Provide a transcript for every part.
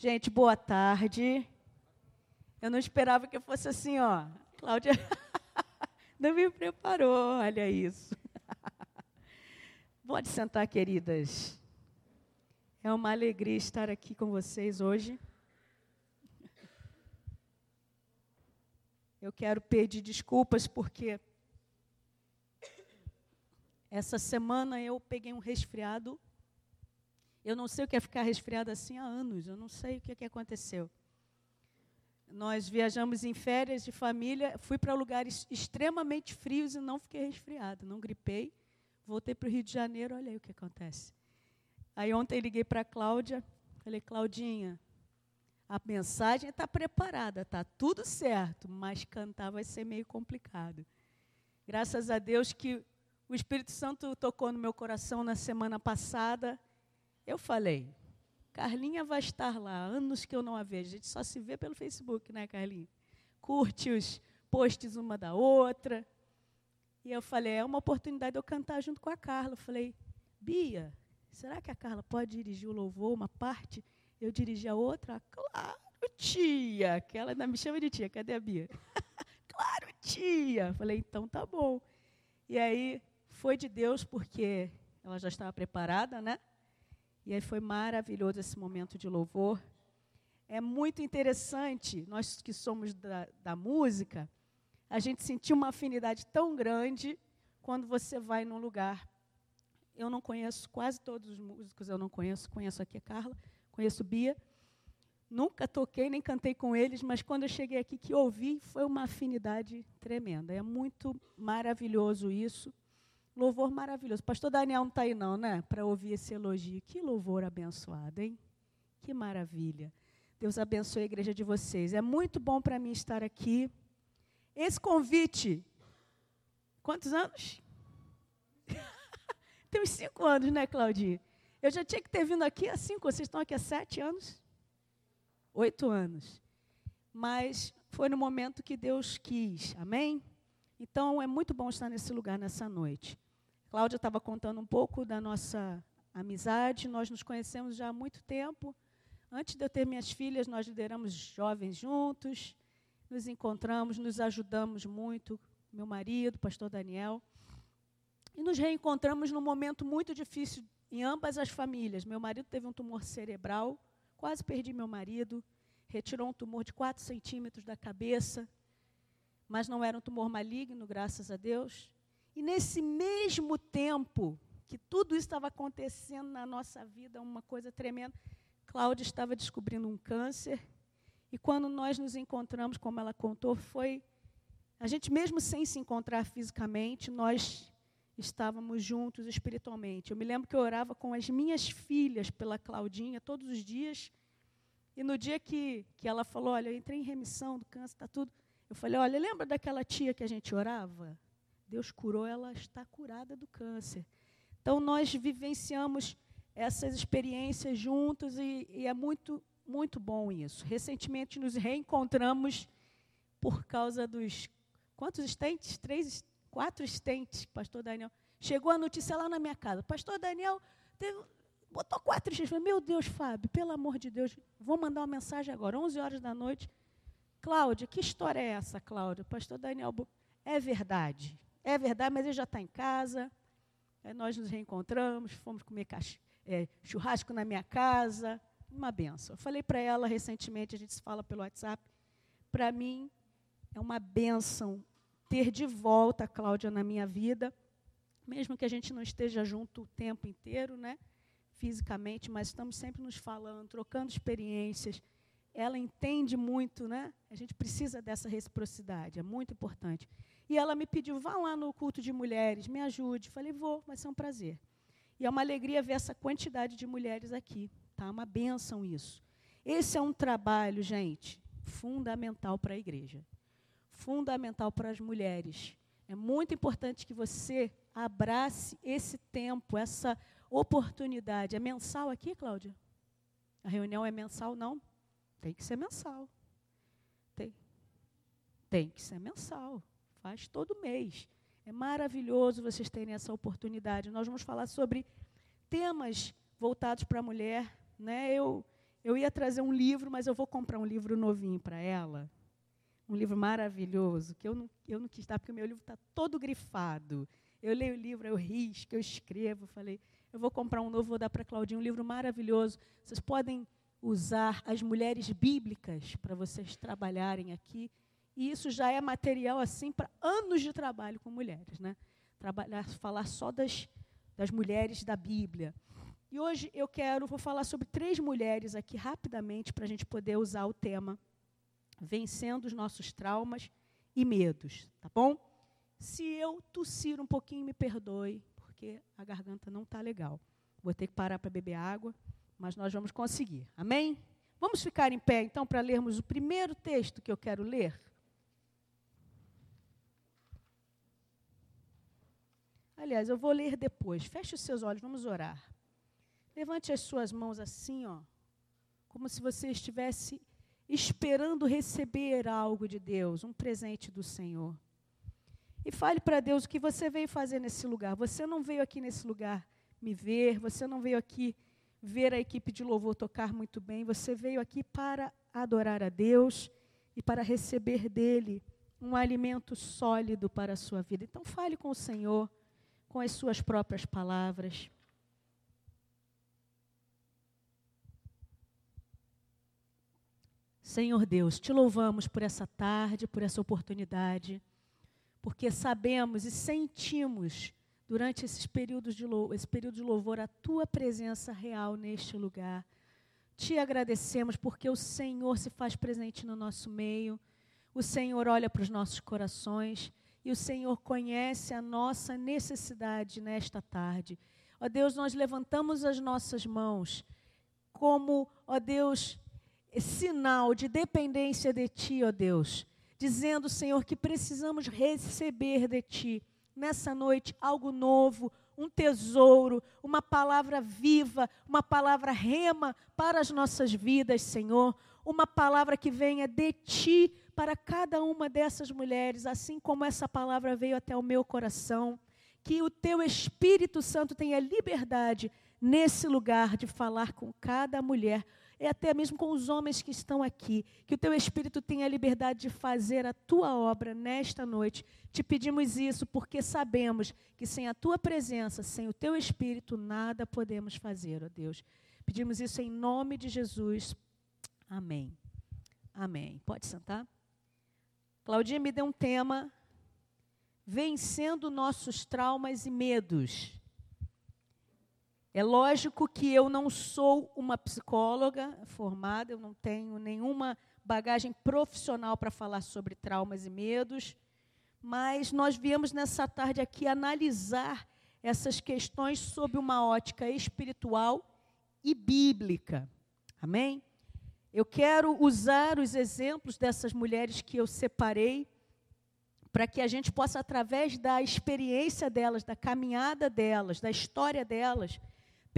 Gente, boa tarde. Eu não esperava que fosse assim, ó. Cláudia não me preparou, olha isso. Pode sentar, queridas. É uma alegria estar aqui com vocês hoje. Eu quero pedir desculpas porque essa semana eu peguei um resfriado. Eu não sei o que é ficar resfriado assim há anos, eu não sei o que, é que aconteceu. Nós viajamos em férias de família, fui para lugares extremamente frios e não fiquei resfriado, não gripei. Voltei para o Rio de Janeiro, olha aí o que acontece. Aí ontem liguei para a Cláudia, falei, Claudinha, a mensagem está preparada, está tudo certo, mas cantar vai ser meio complicado. Graças a Deus que o Espírito Santo tocou no meu coração na semana passada. Eu falei, Carlinha vai estar lá, anos que eu não a vejo. A gente só se vê pelo Facebook, né, Carlinha? Curte os posts uma da outra. E eu falei, é uma oportunidade de eu cantar junto com a Carla. Eu falei, Bia, será que a Carla pode dirigir o louvor, uma parte? Eu dirigi a outra? Claro, tia. Que ela ainda me chama de tia. Cadê a Bia? claro, tia. Falei, então tá bom. E aí foi de Deus porque ela já estava preparada, né? E aí foi maravilhoso esse momento de louvor. É muito interessante, nós que somos da, da música, a gente sentiu uma afinidade tão grande quando você vai num lugar. Eu não conheço quase todos os músicos, eu não conheço, conheço aqui a Carla, conheço Bia. Nunca toquei nem cantei com eles, mas quando eu cheguei aqui que ouvi, foi uma afinidade tremenda. É muito maravilhoso isso. Louvor maravilhoso. Pastor Daniel não está aí, não, né? Para ouvir esse elogio. Que louvor abençoado, hein? Que maravilha. Deus abençoe a igreja de vocês. É muito bom para mim estar aqui. Esse convite. Quantos anos? Tem uns cinco anos, né, Claudinha? Eu já tinha que ter vindo aqui há cinco. Vocês estão aqui há sete anos? Oito anos. Mas foi no momento que Deus quis. Amém? Então é muito bom estar nesse lugar nessa noite. Cláudia estava contando um pouco da nossa amizade. Nós nos conhecemos já há muito tempo. Antes de eu ter minhas filhas, nós lideramos jovens juntos, nos encontramos, nos ajudamos muito, meu marido, pastor Daniel. E nos reencontramos num momento muito difícil em ambas as famílias. Meu marido teve um tumor cerebral, quase perdi meu marido, retirou um tumor de 4 centímetros da cabeça, mas não era um tumor maligno, graças a Deus. E nesse mesmo tempo que tudo isso estava acontecendo na nossa vida, uma coisa tremenda, Cláudia estava descobrindo um câncer. E quando nós nos encontramos, como ela contou, foi. A gente, mesmo sem se encontrar fisicamente, nós estávamos juntos espiritualmente. Eu me lembro que eu orava com as minhas filhas pela Claudinha todos os dias. E no dia que, que ela falou: Olha, eu entrei em remissão do câncer, está tudo. Eu falei: Olha, lembra daquela tia que a gente orava? Deus curou, ela está curada do câncer. Então, nós vivenciamos essas experiências juntos e, e é muito, muito bom isso. Recentemente nos reencontramos por causa dos. Quantos estentes? Três, quatro estentes, pastor Daniel. Chegou a notícia lá na minha casa. Pastor Daniel teve, botou quatro estentes. Meu Deus, Fábio, pelo amor de Deus, vou mandar uma mensagem agora, 11 horas da noite. Cláudia, que história é essa, Cláudia? Pastor Daniel, é verdade. É verdade, mas ele já está em casa. Aí nós nos reencontramos, fomos comer é, churrasco na minha casa. Uma benção. Eu falei para ela recentemente, a gente se fala pelo WhatsApp. Para mim, é uma benção ter de volta a Cláudia na minha vida, mesmo que a gente não esteja junto o tempo inteiro, né? fisicamente, mas estamos sempre nos falando, trocando experiências. Ela entende muito, né? A gente precisa dessa reciprocidade, é muito importante. E ela me pediu, vá lá no culto de mulheres, me ajude. Falei, vou, vai ser um prazer. E é uma alegria ver essa quantidade de mulheres aqui. Tá? Uma benção isso. Esse é um trabalho, gente, fundamental para a igreja. Fundamental para as mulheres. É muito importante que você abrace esse tempo, essa oportunidade. É mensal aqui, Cláudia? A reunião é mensal? Não. Tem que ser mensal. Tem, tem que ser mensal faz todo mês. É maravilhoso vocês terem essa oportunidade. Nós vamos falar sobre temas voltados para a mulher. Né? Eu, eu ia trazer um livro, mas eu vou comprar um livro novinho para ela. Um livro maravilhoso, que eu não, eu não quis dar, porque o meu livro está todo grifado. Eu leio o livro, eu risco, eu escrevo. Falei, eu vou comprar um novo, vou dar para a Claudinha, um livro maravilhoso. Vocês podem usar as mulheres bíblicas para vocês trabalharem aqui. E isso já é material assim para anos de trabalho com mulheres, né? Trabalhar, falar só das, das mulheres da Bíblia. E hoje eu quero, vou falar sobre três mulheres aqui rapidamente para a gente poder usar o tema vencendo os nossos traumas e medos, tá bom? Se eu tossir um pouquinho, me perdoe, porque a garganta não está legal. Vou ter que parar para beber água, mas nós vamos conseguir. Amém? Vamos ficar em pé então para lermos o primeiro texto que eu quero ler. Aliás, eu vou ler depois. Feche os seus olhos, vamos orar. Levante as suas mãos assim, ó, como se você estivesse esperando receber algo de Deus, um presente do Senhor. E fale para Deus o que você veio fazer nesse lugar. Você não veio aqui nesse lugar me ver, você não veio aqui ver a equipe de louvor tocar muito bem, você veio aqui para adorar a Deus e para receber dele um alimento sólido para a sua vida. Então fale com o Senhor com as suas próprias palavras. Senhor Deus, te louvamos por essa tarde, por essa oportunidade, porque sabemos e sentimos durante esses períodos de louvor, esse período de louvor a tua presença real neste lugar. Te agradecemos porque o Senhor se faz presente no nosso meio, o Senhor olha para os nossos corações e o Senhor conhece a nossa necessidade nesta tarde. Ó Deus, nós levantamos as nossas mãos como, ó Deus, sinal de dependência de Ti, ó Deus, dizendo, Senhor, que precisamos receber de Ti nessa noite algo novo, um tesouro, uma palavra viva, uma palavra rema para as nossas vidas, Senhor, uma palavra que venha de Ti para cada uma dessas mulheres, assim como essa palavra veio até o meu coração, que o Teu Espírito Santo tenha liberdade nesse lugar de falar com cada mulher e até mesmo com os homens que estão aqui. Que o teu Espírito tenha a liberdade de fazer a tua obra nesta noite. Te pedimos isso porque sabemos que sem a tua presença, sem o teu Espírito, nada podemos fazer, ó Deus. Pedimos isso em nome de Jesus. Amém. Amém. Pode sentar. Claudinha me deu um tema: vencendo nossos traumas e medos. É lógico que eu não sou uma psicóloga formada, eu não tenho nenhuma bagagem profissional para falar sobre traumas e medos, mas nós viemos nessa tarde aqui analisar essas questões sob uma ótica espiritual e bíblica. Amém? Eu quero usar os exemplos dessas mulheres que eu separei para que a gente possa, através da experiência delas, da caminhada delas, da história delas,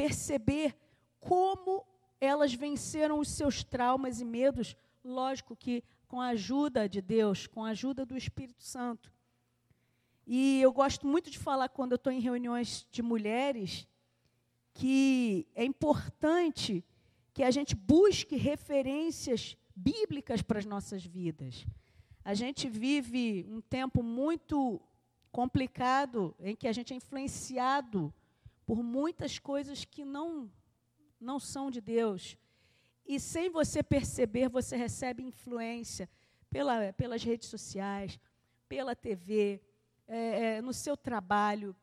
perceber como elas venceram os seus traumas e medos, lógico que com a ajuda de Deus, com a ajuda do Espírito Santo. E eu gosto muito de falar quando eu estou em reuniões de mulheres que é importante que a gente busque referências bíblicas para as nossas vidas. A gente vive um tempo muito complicado em que a gente é influenciado por muitas coisas que não, não são de Deus. E sem você perceber, você recebe influência pela, pelas redes sociais, pela TV, é, é, no seu trabalho.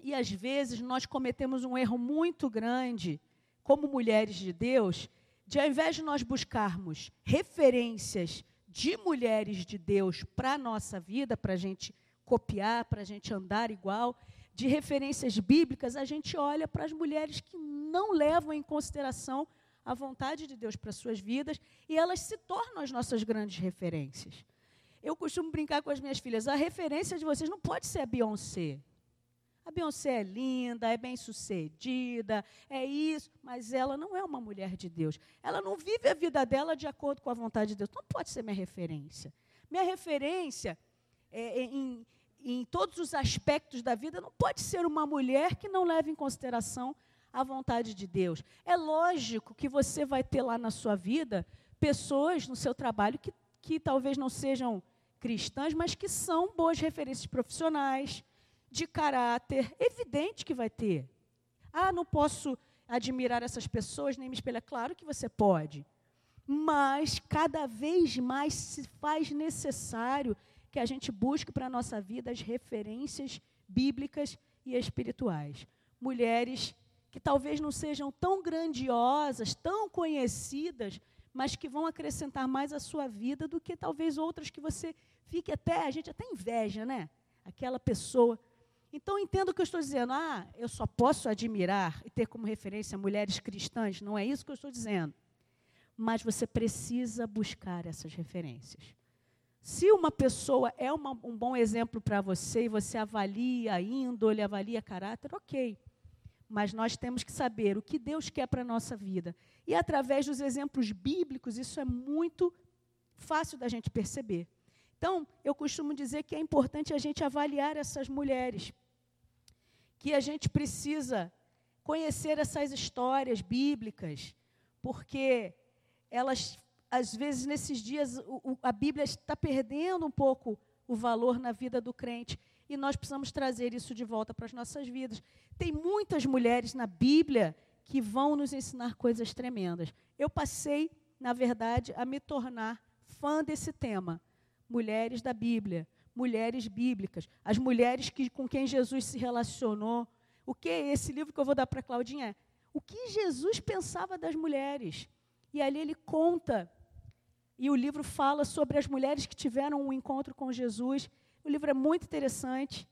E às vezes nós cometemos um erro muito grande, como mulheres de Deus, de ao invés de nós buscarmos referências de mulheres de Deus para a nossa vida, para a gente copiar, para a gente andar igual, de referências bíblicas, a gente olha para as mulheres que não levam em consideração a vontade de Deus para suas vidas e elas se tornam as nossas grandes referências. Eu costumo brincar com as minhas filhas, a referência de vocês não pode ser a Beyoncé. A Beyoncé é linda, é bem-sucedida, é isso, mas ela não é uma mulher de Deus. Ela não vive a vida dela de acordo com a vontade de Deus. Não pode ser minha referência. Minha referência é, é em, em todos os aspectos da vida, não pode ser uma mulher que não leve em consideração a vontade de Deus. É lógico que você vai ter lá na sua vida pessoas no seu trabalho que, que talvez não sejam cristãs, mas que são boas referências profissionais, de caráter. Evidente que vai ter. Ah, não posso admirar essas pessoas nem me espelhar. Claro que você pode. Mas cada vez mais se faz necessário que a gente busque para a nossa vida as referências bíblicas e espirituais. Mulheres que talvez não sejam tão grandiosas, tão conhecidas, mas que vão acrescentar mais à sua vida do que talvez outras que você fique até, a gente até inveja, né? Aquela pessoa. Então entendo o que eu estou dizendo. Ah, eu só posso admirar e ter como referência mulheres cristãs. Não é isso que eu estou dizendo. Mas você precisa buscar essas referências. Se uma pessoa é uma, um bom exemplo para você e você avalia a índole, avalia caráter, ok. Mas nós temos que saber o que Deus quer para a nossa vida. E através dos exemplos bíblicos, isso é muito fácil da gente perceber. Então, eu costumo dizer que é importante a gente avaliar essas mulheres, que a gente precisa conhecer essas histórias bíblicas, porque elas às vezes, nesses dias, o, a Bíblia está perdendo um pouco o valor na vida do crente. E nós precisamos trazer isso de volta para as nossas vidas. Tem muitas mulheres na Bíblia que vão nos ensinar coisas tremendas. Eu passei, na verdade, a me tornar fã desse tema. Mulheres da Bíblia, mulheres bíblicas, as mulheres que, com quem Jesus se relacionou. O que é esse livro que eu vou dar para Claudinha? O que Jesus pensava das mulheres? E ali ele conta e o livro fala sobre as mulheres que tiveram um encontro com Jesus. O livro é muito interessante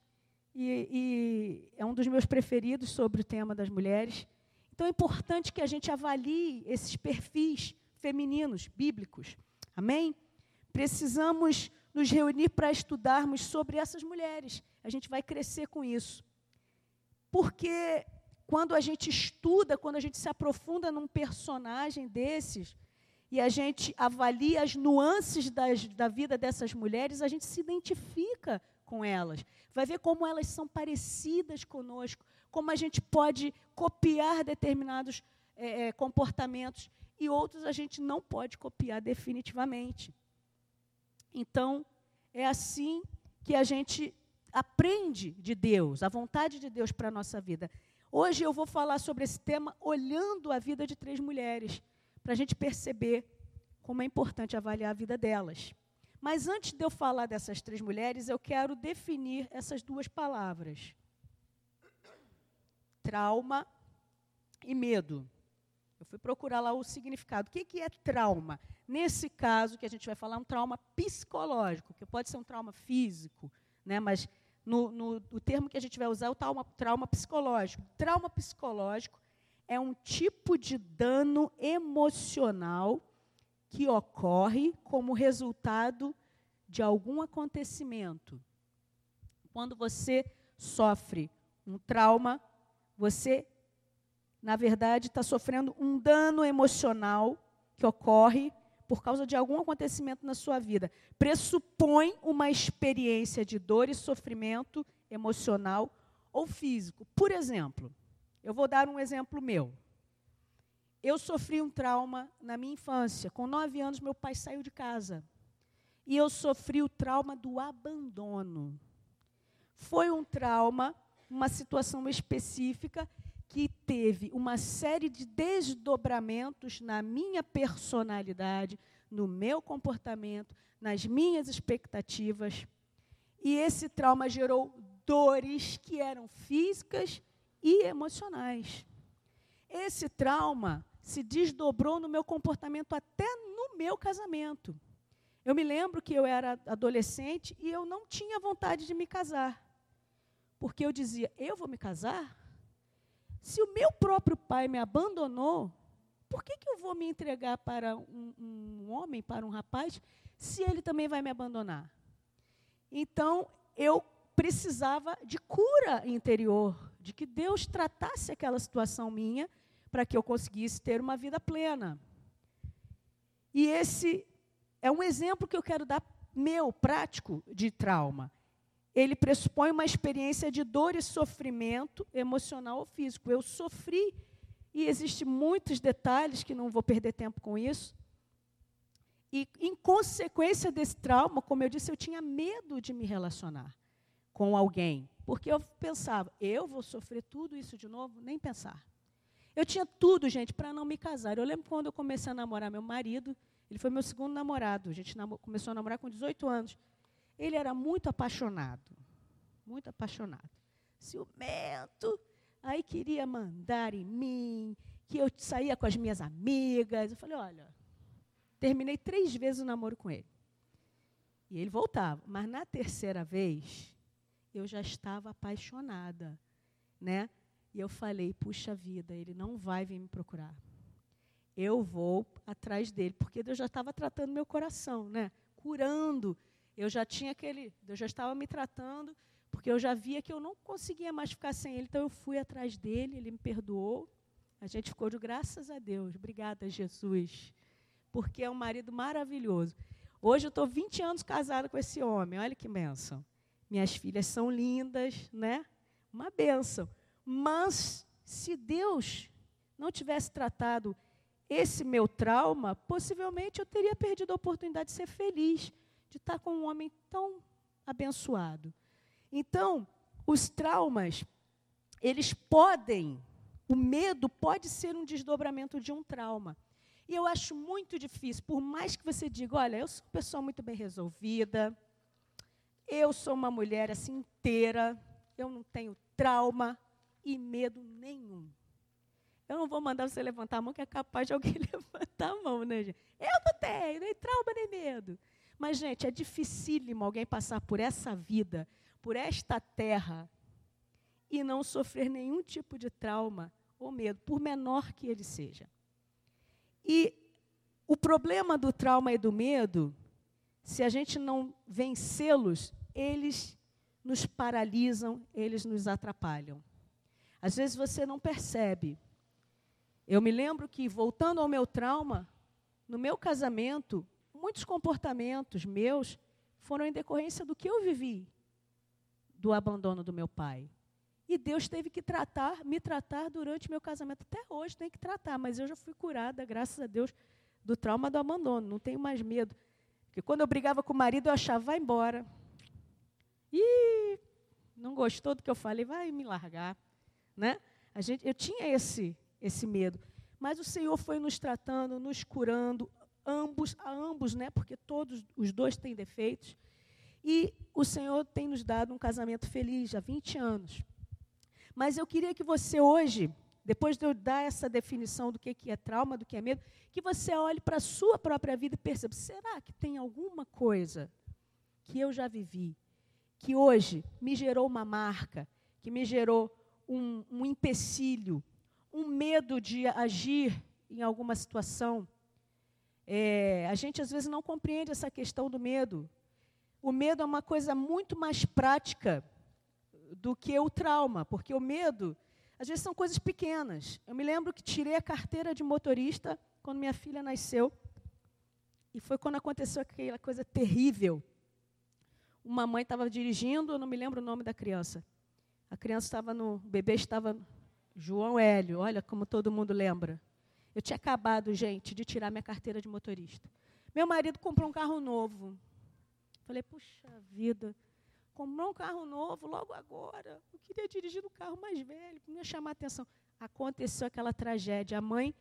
e, e, é um dos meus preferidos sobre o tema das mulheres. Então é importante que a gente avalie esses perfis femininos bíblicos. Amém? Precisamos nos reunir para estudarmos sobre essas mulheres. A gente vai crescer com isso. Porque quando a gente estuda, quando a gente se aprofunda num personagem desses, e a gente avalia as nuances das, da vida dessas mulheres, a gente se identifica com elas. Vai ver como elas são parecidas conosco, como a gente pode copiar determinados é, é, comportamentos e outros a gente não pode copiar definitivamente. Então, é assim que a gente aprende de Deus, a vontade de Deus para a nossa vida. Hoje eu vou falar sobre esse tema olhando a vida de três mulheres para a gente perceber como é importante avaliar a vida delas. Mas antes de eu falar dessas três mulheres, eu quero definir essas duas palavras: trauma e medo. Eu fui procurar lá o significado. O que, que é trauma? Nesse caso que a gente vai falar, um trauma psicológico, que pode ser um trauma físico, né? mas no, no, o termo que a gente vai usar é o trauma, trauma psicológico. Trauma psicológico é um tipo de dano emocional que ocorre como resultado de algum acontecimento. Quando você sofre um trauma, você, na verdade, está sofrendo um dano emocional que ocorre por causa de algum acontecimento na sua vida. Pressupõe uma experiência de dor e sofrimento emocional ou físico. Por exemplo, eu vou dar um exemplo meu. Eu sofri um trauma na minha infância. Com nove anos, meu pai saiu de casa. E eu sofri o trauma do abandono. Foi um trauma, uma situação específica que teve uma série de desdobramentos na minha personalidade, no meu comportamento, nas minhas expectativas. E esse trauma gerou dores que eram físicas e emocionais. Esse trauma se desdobrou no meu comportamento até no meu casamento. Eu me lembro que eu era adolescente e eu não tinha vontade de me casar. Porque eu dizia: eu vou me casar? Se o meu próprio pai me abandonou, por que, que eu vou me entregar para um, um homem, para um rapaz, se ele também vai me abandonar? Então, eu precisava de cura interior, de que Deus tratasse aquela situação minha para que eu conseguisse ter uma vida plena. E esse é um exemplo que eu quero dar meu, prático, de trauma. Ele pressupõe uma experiência de dor e sofrimento emocional ou físico. Eu sofri E existem muitos detalhes que não vou perder tempo com isso. E, em consequência desse trauma, como eu disse, eu tinha medo de me relacionar com alguém. Porque eu pensava, eu vou sofrer tudo isso de novo? Nem pensar. Eu tinha tudo, gente, para não me casar. Eu lembro quando eu comecei a namorar meu marido, ele foi meu segundo namorado. A gente começou a namorar com 18 anos. Ele era muito apaixonado. Muito apaixonado. Ciumento. Aí queria mandar em mim, que eu saía com as minhas amigas. Eu falei, olha, terminei três vezes o namoro com ele. E ele voltava. Mas na terceira vez, eu já estava apaixonada, né? E eu falei, puxa vida, ele não vai vir me procurar. Eu vou atrás dele, porque Deus já estava tratando meu coração, né? Curando. Eu já tinha aquele, Deus já estava me tratando, porque eu já via que eu não conseguia mais ficar sem ele, então eu fui atrás dele, ele me perdoou. A gente ficou de graças a Deus. Obrigada, Jesus. Porque é um marido maravilhoso. Hoje eu estou 20 anos casada com esse homem, olha que bênção. Minhas filhas são lindas, né? Uma bênção. Mas se Deus não tivesse tratado esse meu trauma, possivelmente eu teria perdido a oportunidade de ser feliz, de estar com um homem tão abençoado. Então, os traumas, eles podem, o medo pode ser um desdobramento de um trauma. E eu acho muito difícil, por mais que você diga, olha, eu sou uma pessoa muito bem resolvida, eu sou uma mulher assim inteira, eu não tenho trauma e medo nenhum. Eu não vou mandar você levantar a mão, que é capaz de alguém levantar a mão, né, gente? Eu não tenho, nem trauma, nem medo. Mas, gente, é dificílimo alguém passar por essa vida, por esta terra, e não sofrer nenhum tipo de trauma ou medo, por menor que ele seja. E o problema do trauma e do medo, se a gente não vencê-los, eles nos paralisam, eles nos atrapalham. Às vezes você não percebe. Eu me lembro que, voltando ao meu trauma, no meu casamento, muitos comportamentos meus foram em decorrência do que eu vivi, do abandono do meu pai. E Deus teve que tratar, me tratar durante meu casamento. Até hoje tem que tratar, mas eu já fui curada, graças a Deus, do trauma do abandono. Não tenho mais medo. Porque quando eu brigava com o marido, eu achava, vai embora. Ih, não gostou do que eu falei, vai me largar né? A gente, eu tinha esse esse medo, mas o Senhor foi nos tratando, nos curando, ambos a ambos, né? Porque todos os dois têm defeitos. E o Senhor tem nos dado um casamento feliz há 20 anos. Mas eu queria que você hoje, depois de eu dar essa definição do que é trauma, do que é medo, que você olhe para a sua própria vida e perceba: será que tem alguma coisa que eu já vivi, que hoje me gerou uma marca, que me gerou um, um empecilho, um medo de agir em alguma situação. É, a gente às vezes não compreende essa questão do medo. O medo é uma coisa muito mais prática do que o trauma, porque o medo, às vezes, são coisas pequenas. Eu me lembro que tirei a carteira de motorista quando minha filha nasceu, e foi quando aconteceu aquela coisa terrível. Uma mãe estava dirigindo, eu não me lembro o nome da criança. A criança estava no. O bebê estava. João Hélio, olha como todo mundo lembra. Eu tinha acabado, gente, de tirar minha carteira de motorista. Meu marido comprou um carro novo. Falei, puxa vida, comprou um carro novo logo agora. Eu queria dirigir no carro mais velho, para me chamar atenção. Aconteceu aquela tragédia. A mãe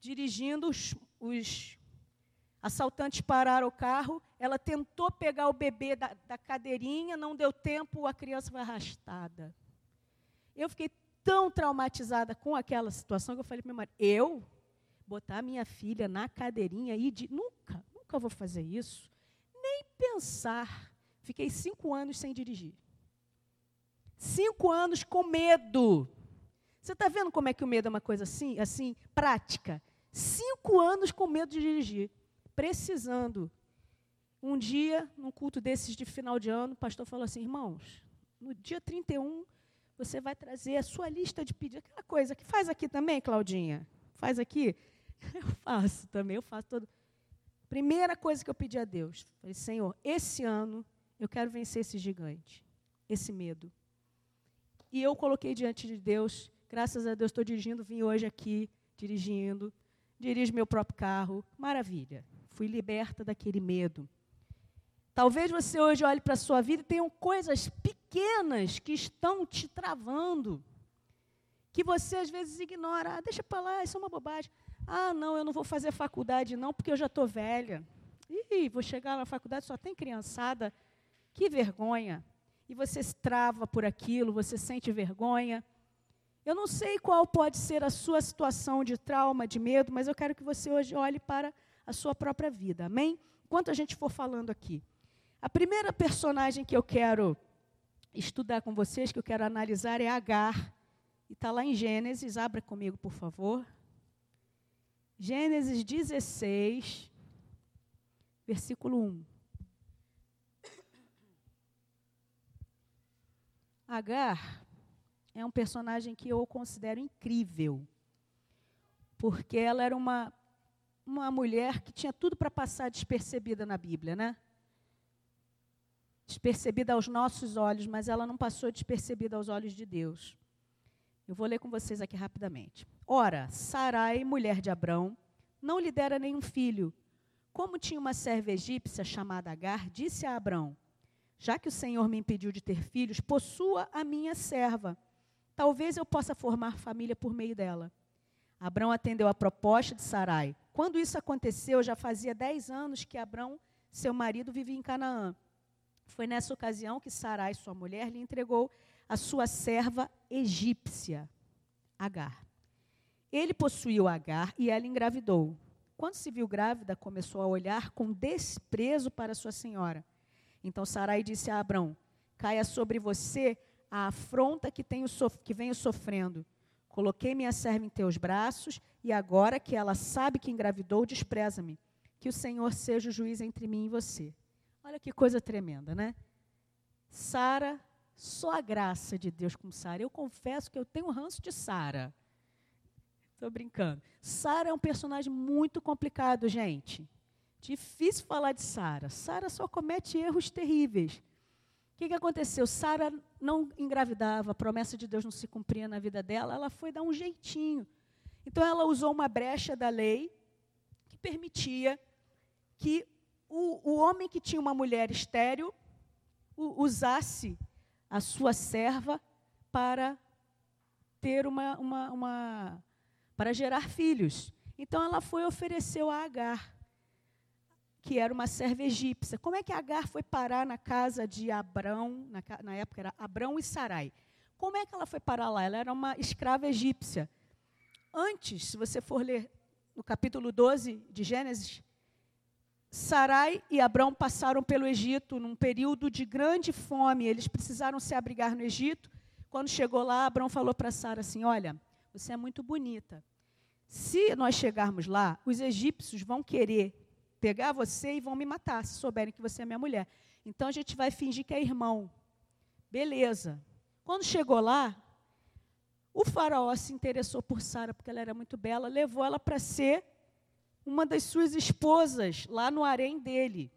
dirigindo, os, os assaltantes pararam o carro, ela tentou pegar o bebê da, da cadeirinha, não deu tempo, a criança foi arrastada. Eu fiquei tão traumatizada com aquela situação que eu falei para meu marido: eu botar minha filha na cadeirinha e de nunca, nunca vou fazer isso, nem pensar. Fiquei cinco anos sem dirigir. Cinco anos com medo. Você está vendo como é que o medo é uma coisa assim, assim, prática? Cinco anos com medo de dirigir, precisando. Um dia, num culto desses de final de ano, o pastor falou assim: irmãos, no dia 31 você vai trazer a sua lista de pedidos, aquela coisa que faz aqui também, Claudinha. Faz aqui? Eu faço também, eu faço todo. Primeira coisa que eu pedi a Deus, falei, Senhor, esse ano eu quero vencer esse gigante, esse medo. E eu coloquei diante de Deus Graças a Deus estou dirigindo, vim hoje aqui dirigindo, dirijo meu próprio carro. Maravilha. Fui liberta daquele medo. Talvez você hoje olhe para a sua vida e tenham coisas pequenas que estão te travando, que você às vezes ignora. Ah, deixa para lá, isso é uma bobagem. Ah, não, eu não vou fazer faculdade não, porque eu já estou velha. Ih, vou chegar na faculdade, só tem criançada. Que vergonha. E você se trava por aquilo, você sente vergonha. Eu não sei qual pode ser a sua situação de trauma, de medo, mas eu quero que você hoje olhe para a sua própria vida. Amém? Enquanto a gente for falando aqui. A primeira personagem que eu quero estudar com vocês, que eu quero analisar, é Agar. E está lá em Gênesis, abra comigo, por favor. Gênesis 16, versículo 1. Agar é um personagem que eu considero incrível, porque ela era uma, uma mulher que tinha tudo para passar despercebida na Bíblia, né? Despercebida aos nossos olhos, mas ela não passou despercebida aos olhos de Deus. Eu vou ler com vocês aqui rapidamente. Ora, Sarai, mulher de Abrão, não lhe dera nenhum filho. Como tinha uma serva egípcia chamada Agar, disse a Abrão: Já que o Senhor me impediu de ter filhos, possua a minha serva Talvez eu possa formar família por meio dela. Abrão atendeu a proposta de Sarai. Quando isso aconteceu, já fazia dez anos que Abrão, seu marido, vivia em Canaã. Foi nessa ocasião que Sarai, sua mulher, lhe entregou a sua serva egípcia, Agar. Ele possuiu Agar e ela engravidou. Quando se viu grávida, começou a olhar com desprezo para sua senhora. Então Sarai disse a Abrão: Caia sobre você a afronta que, tenho que venho sofrendo. Coloquei minha serva em teus braços, e agora que ela sabe que engravidou, despreza-me. Que o Senhor seja o juiz entre mim e você. Olha que coisa tremenda, né? Sara, só a graça de Deus com Sara. Eu confesso que eu tenho ranço de Sara. Estou brincando. Sara é um personagem muito complicado, gente. Difícil falar de Sara. Sara só comete erros terríveis que, que aconteceu? Sara não engravidava, a promessa de Deus não se cumpria na vida dela, ela foi dar um jeitinho. Então ela usou uma brecha da lei que permitia que o, o homem que tinha uma mulher estéril o, usasse a sua serva para ter uma, uma, uma para gerar filhos. Então ela foi e ofereceu a Agar que era uma serva egípcia. Como é que Agar foi parar na casa de Abrão, na, na, época era Abrão e Sarai? Como é que ela foi parar lá? Ela era uma escrava egípcia. Antes, se você for ler no capítulo 12 de Gênesis, Sarai e Abrão passaram pelo Egito num período de grande fome. Eles precisaram se abrigar no Egito. Quando chegou lá, Abrão falou para Sara assim: Olha, você é muito bonita. Se nós chegarmos lá, os egípcios vão querer pegar você e vão me matar, se souberem que você é minha mulher. Então a gente vai fingir que é irmão. Beleza. Quando chegou lá, o faraó se interessou por Sara, porque ela era muito bela, levou ela para ser uma das suas esposas lá no harém dele.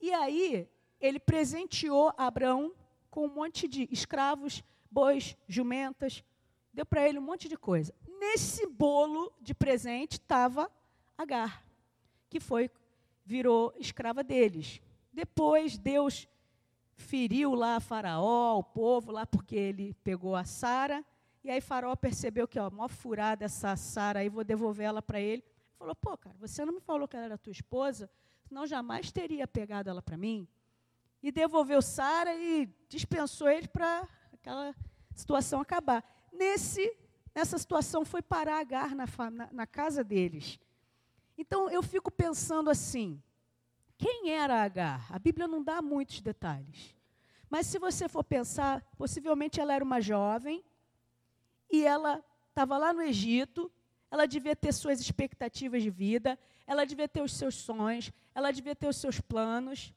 E aí, ele presenteou Abraão com um monte de escravos, bois, jumentas, deu para ele um monte de coisa. Nesse bolo de presente estava Agar que foi virou escrava deles. Depois Deus feriu lá Faraó, o povo lá porque ele pegou a Sara, e aí Faraó percebeu que ó, mó furada essa Sara aí, vou devolver ela para ele. Falou: "Pô, cara, você não me falou que ela era tua esposa, senão jamais teria pegado ela para mim". E devolveu Sara e dispensou ele para aquela situação acabar. Nesse nessa situação foi parar Agar na, na, na casa deles. Então eu fico pensando assim: quem era Agar? A Bíblia não dá muitos detalhes. Mas se você for pensar, possivelmente ela era uma jovem e ela estava lá no Egito, ela devia ter suas expectativas de vida, ela devia ter os seus sonhos, ela devia ter os seus planos.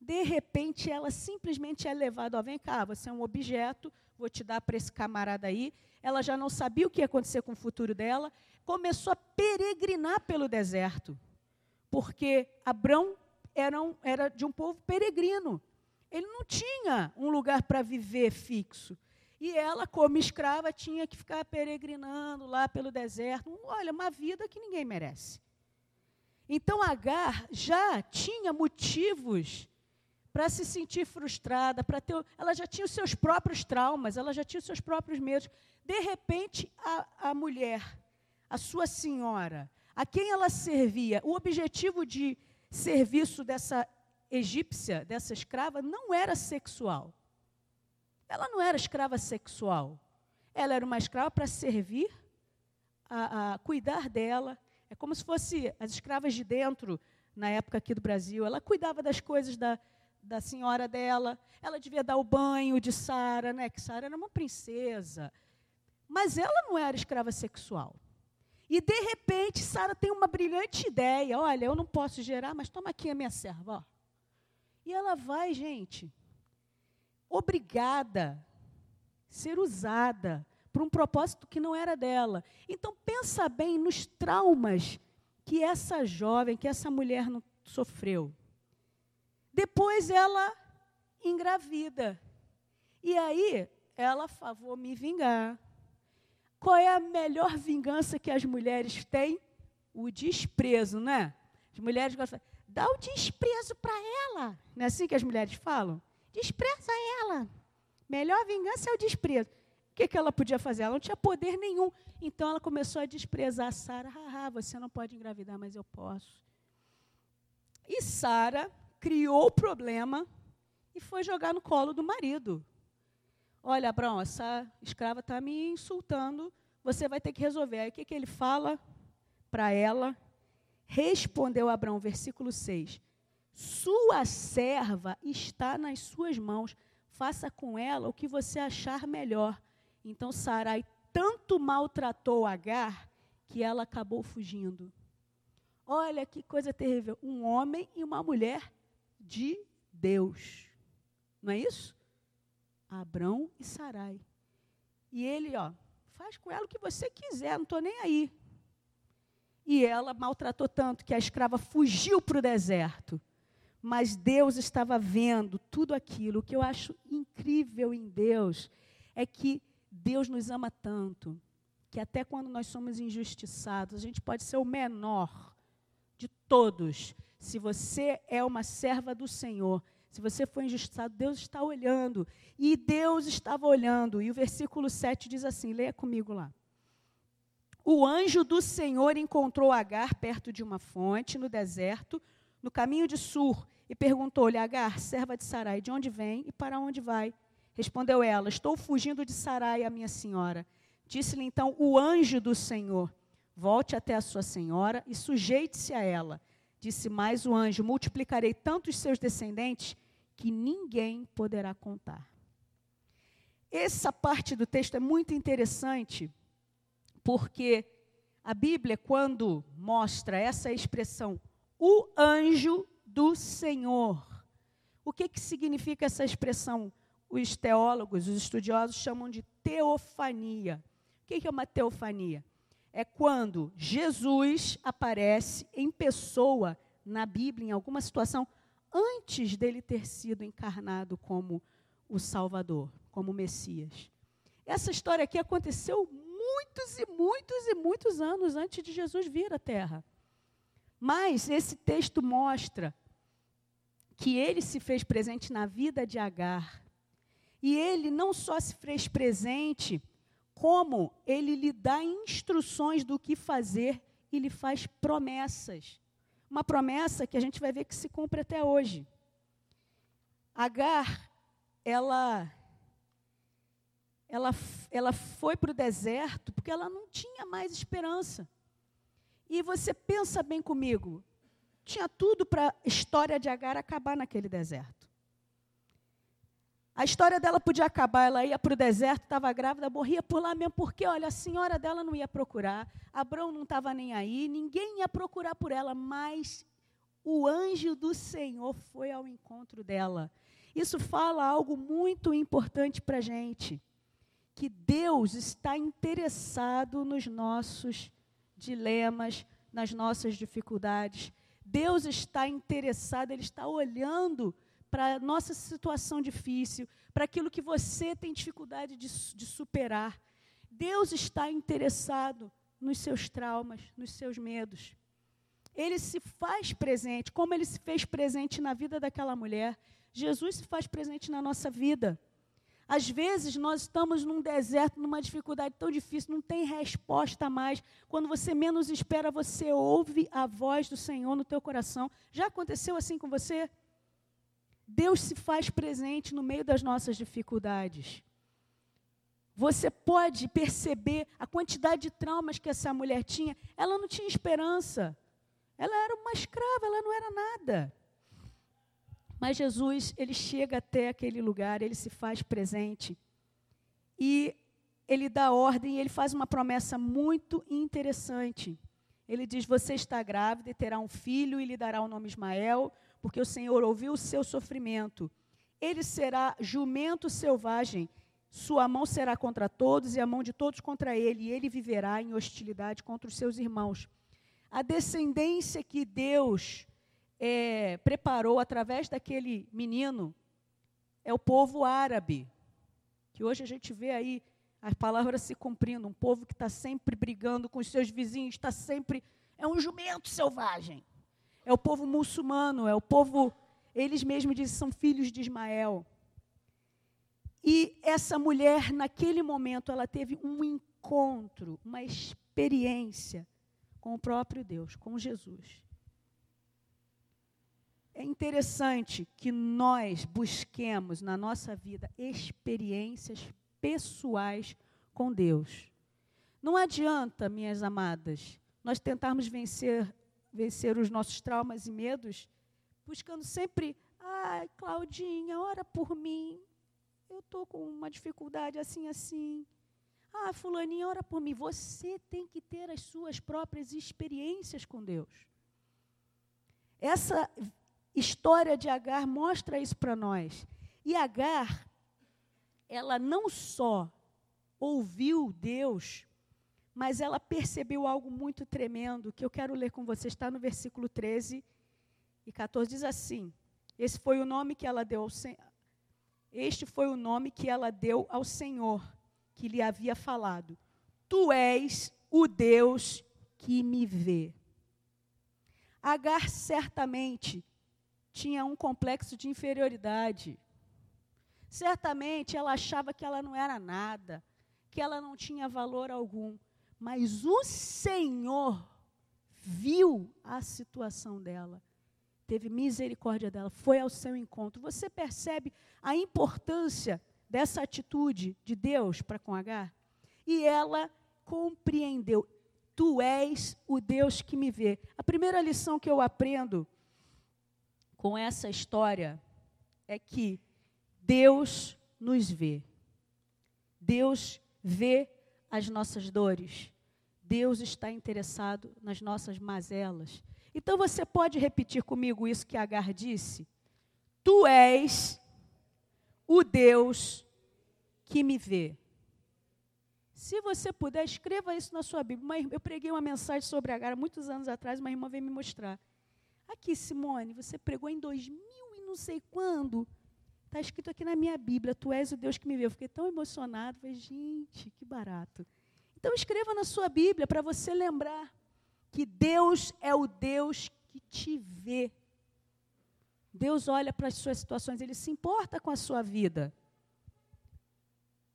De repente, ela simplesmente é levada, ó, vem cá, você é um objeto, vou te dar para esse camarada aí. Ela já não sabia o que ia acontecer com o futuro dela, começou a peregrinar pelo deserto, porque Abrão era, um, era de um povo peregrino. Ele não tinha um lugar para viver fixo. E ela, como escrava, tinha que ficar peregrinando lá pelo deserto. Olha, uma vida que ninguém merece. Então Agar já tinha motivos para se sentir frustrada, para ter, ela já tinha os seus próprios traumas, ela já tinha os seus próprios medos. De repente, a, a mulher, a sua senhora, a quem ela servia, o objetivo de serviço dessa egípcia, dessa escrava, não era sexual. Ela não era escrava sexual. Ela era uma escrava para servir, a, a, cuidar dela. É como se fosse as escravas de dentro, na época aqui do Brasil. Ela cuidava das coisas da, da senhora dela. Ela devia dar o banho de Sara, né? Que Sara era uma princesa. Mas ela não era escrava sexual. E de repente, Sara tem uma brilhante ideia. Olha, eu não posso gerar, mas toma aqui a minha serva. Ó. E ela vai, gente, obrigada ser usada para um propósito que não era dela. Então pensa bem nos traumas que essa jovem, que essa mulher sofreu. Depois ela engravida. E aí ela falou, vou me vingar. Qual é a melhor vingança que as mulheres têm? O desprezo, né? As mulheres gostam, dá o desprezo para ela. Não é assim que as mulheres falam? Despreza ela. Melhor vingança é o desprezo. O que, que ela podia fazer? Ela não tinha poder nenhum. Então ela começou a desprezar Sara. Haha, você não pode engravidar, mas eu posso. E Sara criou o problema e foi jogar no colo do marido. Olha, Abraão, essa escrava está me insultando, você vai ter que resolver. Aí o que, que ele fala para ela? Respondeu Abraão, versículo 6. Sua serva está nas suas mãos. Faça com ela o que você achar melhor. Então Sarai tanto maltratou Agar que ela acabou fugindo. Olha que coisa terrível. Um homem e uma mulher de Deus. Não é isso? Abrão e Sarai. E ele, ó, faz com ela o que você quiser, não estou nem aí. E ela maltratou tanto que a escrava fugiu para o deserto mas Deus estava vendo tudo aquilo. O que eu acho incrível em Deus é que Deus nos ama tanto que até quando nós somos injustiçados, a gente pode ser o menor de todos. Se você é uma serva do Senhor, se você foi injustiçado, Deus está olhando. E Deus estava olhando. E o versículo 7 diz assim: leia comigo lá. O anjo do Senhor encontrou Agar perto de uma fonte no deserto, no caminho de Sur, e perguntou-lhe: Agar, serva de Sarai, de onde vem e para onde vai? Respondeu ela: Estou fugindo de Sarai, a minha senhora. Disse-lhe então o anjo do Senhor: Volte até a sua senhora e sujeite-se a ela. Disse mais o anjo: Multiplicarei tanto os seus descendentes que ninguém poderá contar. Essa parte do texto é muito interessante, porque a Bíblia, quando mostra essa expressão, o anjo do Senhor. O que, que significa essa expressão? Os teólogos, os estudiosos chamam de teofania. O que, que é uma teofania? É quando Jesus aparece em pessoa na Bíblia, em alguma situação, antes dele ter sido encarnado como o Salvador, como o Messias. Essa história aqui aconteceu muitos e muitos e muitos anos antes de Jesus vir à Terra. Mas esse texto mostra que ele se fez presente na vida de Agar. E ele não só se fez presente, como ele lhe dá instruções do que fazer e lhe faz promessas. Uma promessa que a gente vai ver que se cumpre até hoje. Agar, ela ela, ela foi para o deserto porque ela não tinha mais esperança. E você pensa bem comigo, tinha tudo para a história de Agar acabar naquele deserto. A história dela podia acabar, ela ia para o deserto, estava grávida, morria por lá mesmo, porque, olha, a senhora dela não ia procurar, Abrão não estava nem aí, ninguém ia procurar por ela, mas o anjo do Senhor foi ao encontro dela. Isso fala algo muito importante para a gente, que Deus está interessado nos nossos dilemas, nas nossas dificuldades. Deus está interessado, Ele está olhando para a nossa situação difícil, para aquilo que você tem dificuldade de, de superar. Deus está interessado nos seus traumas, nos seus medos. Ele se faz presente, como ele se fez presente na vida daquela mulher. Jesus se faz presente na nossa vida. Às vezes nós estamos num deserto, numa dificuldade tão difícil, não tem resposta mais. Quando você menos espera, você ouve a voz do Senhor no teu coração. Já aconteceu assim com você? Deus se faz presente no meio das nossas dificuldades. Você pode perceber a quantidade de traumas que essa mulher tinha. Ela não tinha esperança. Ela era uma escrava, ela não era nada. Mas Jesus, ele chega até aquele lugar, ele se faz presente. E ele dá ordem ele faz uma promessa muito interessante. Ele diz: Você está grávida e terá um filho e lhe dará o nome Ismael, porque o Senhor ouviu o seu sofrimento. Ele será jumento selvagem, sua mão será contra todos e a mão de todos contra ele, e ele viverá em hostilidade contra os seus irmãos. A descendência que Deus é, preparou através daquele menino é o povo árabe, que hoje a gente vê aí as palavras se cumprindo, um povo que está sempre brigando com os seus vizinhos, está sempre. É um jumento selvagem. É o povo muçulmano, é o povo. Eles mesmos dizem são filhos de Ismael. E essa mulher, naquele momento, ela teve um encontro, uma experiência com o próprio Deus, com Jesus. É interessante que nós busquemos na nossa vida experiências pessoais com Deus. Não adianta, minhas amadas, nós tentarmos vencer, vencer os nossos traumas e medos, buscando sempre, ai, Claudinha, ora por mim. Eu estou com uma dificuldade assim, assim. Ah, fulaninha, ora por mim. Você tem que ter as suas próprias experiências com Deus. Essa história de Agar mostra isso para nós. E Agar, ela não só ouviu Deus, mas ela percebeu algo muito tremendo que eu quero ler com você. Está no versículo 13 e 14. Diz assim: Esse foi o nome que ela deu ao. Este foi o nome que ela deu ao Senhor, que lhe havia falado: Tu és o Deus que me vê. Agar certamente tinha um complexo de inferioridade. Certamente ela achava que ela não era nada, que ela não tinha valor algum. Mas o Senhor viu a situação dela, teve misericórdia dela, foi ao seu encontro. Você percebe a importância dessa atitude de Deus para com Agar? E ela compreendeu: Tu és o Deus que me vê. A primeira lição que eu aprendo com essa história é que Deus nos vê. Deus vê as nossas dores. Deus está interessado nas nossas mazelas. Então você pode repetir comigo isso que Agar disse? Tu és o Deus que me vê. Se você puder, escreva isso na sua Bíblia. Eu preguei uma mensagem sobre Agar muitos anos atrás, uma irmã veio me mostrar. Aqui, Simone, você pregou em 2000 e não sei quando. Está escrito aqui na minha Bíblia, Tu és o Deus que me vê. Eu fiquei tão emocionado. Falei, gente, que barato. Então escreva na sua Bíblia para você lembrar que Deus é o Deus que te vê. Deus olha para as suas situações, Ele se importa com a sua vida.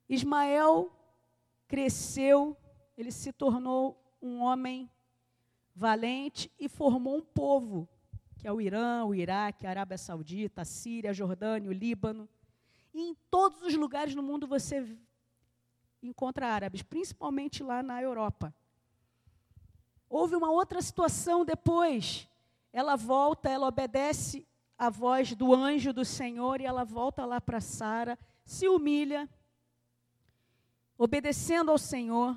Ismael cresceu, ele se tornou um homem valente e formou um povo que é o Irã, o Iraque, a Arábia Saudita, a Síria, a Jordânia, o Líbano. E em todos os lugares no mundo você encontra árabes, principalmente lá na Europa. Houve uma outra situação depois. Ela volta, ela obedece à voz do anjo do Senhor e ela volta lá para Sara, se humilha, obedecendo ao Senhor.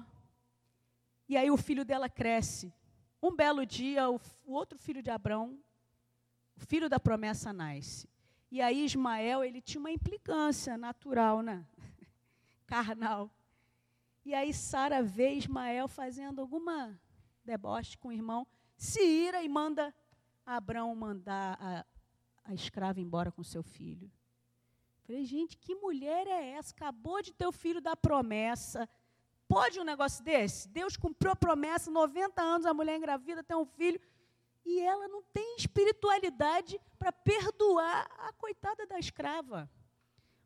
E aí o filho dela cresce. Um belo dia, o, outro filho de Abraão o filho da promessa nasce. E aí Ismael, ele tinha uma implicância natural, né? Carnal. E aí Sara vê Ismael fazendo alguma deboche com o irmão, se ira e manda Abraão mandar a, a escrava embora com seu filho. Falei, gente, que mulher é essa? Acabou de ter o filho da promessa. Pode um negócio desse? Deus cumpriu a promessa, 90 anos, a mulher engravida, tem um filho, e ela não tem espiritualidade para perdoar a coitada da escrava.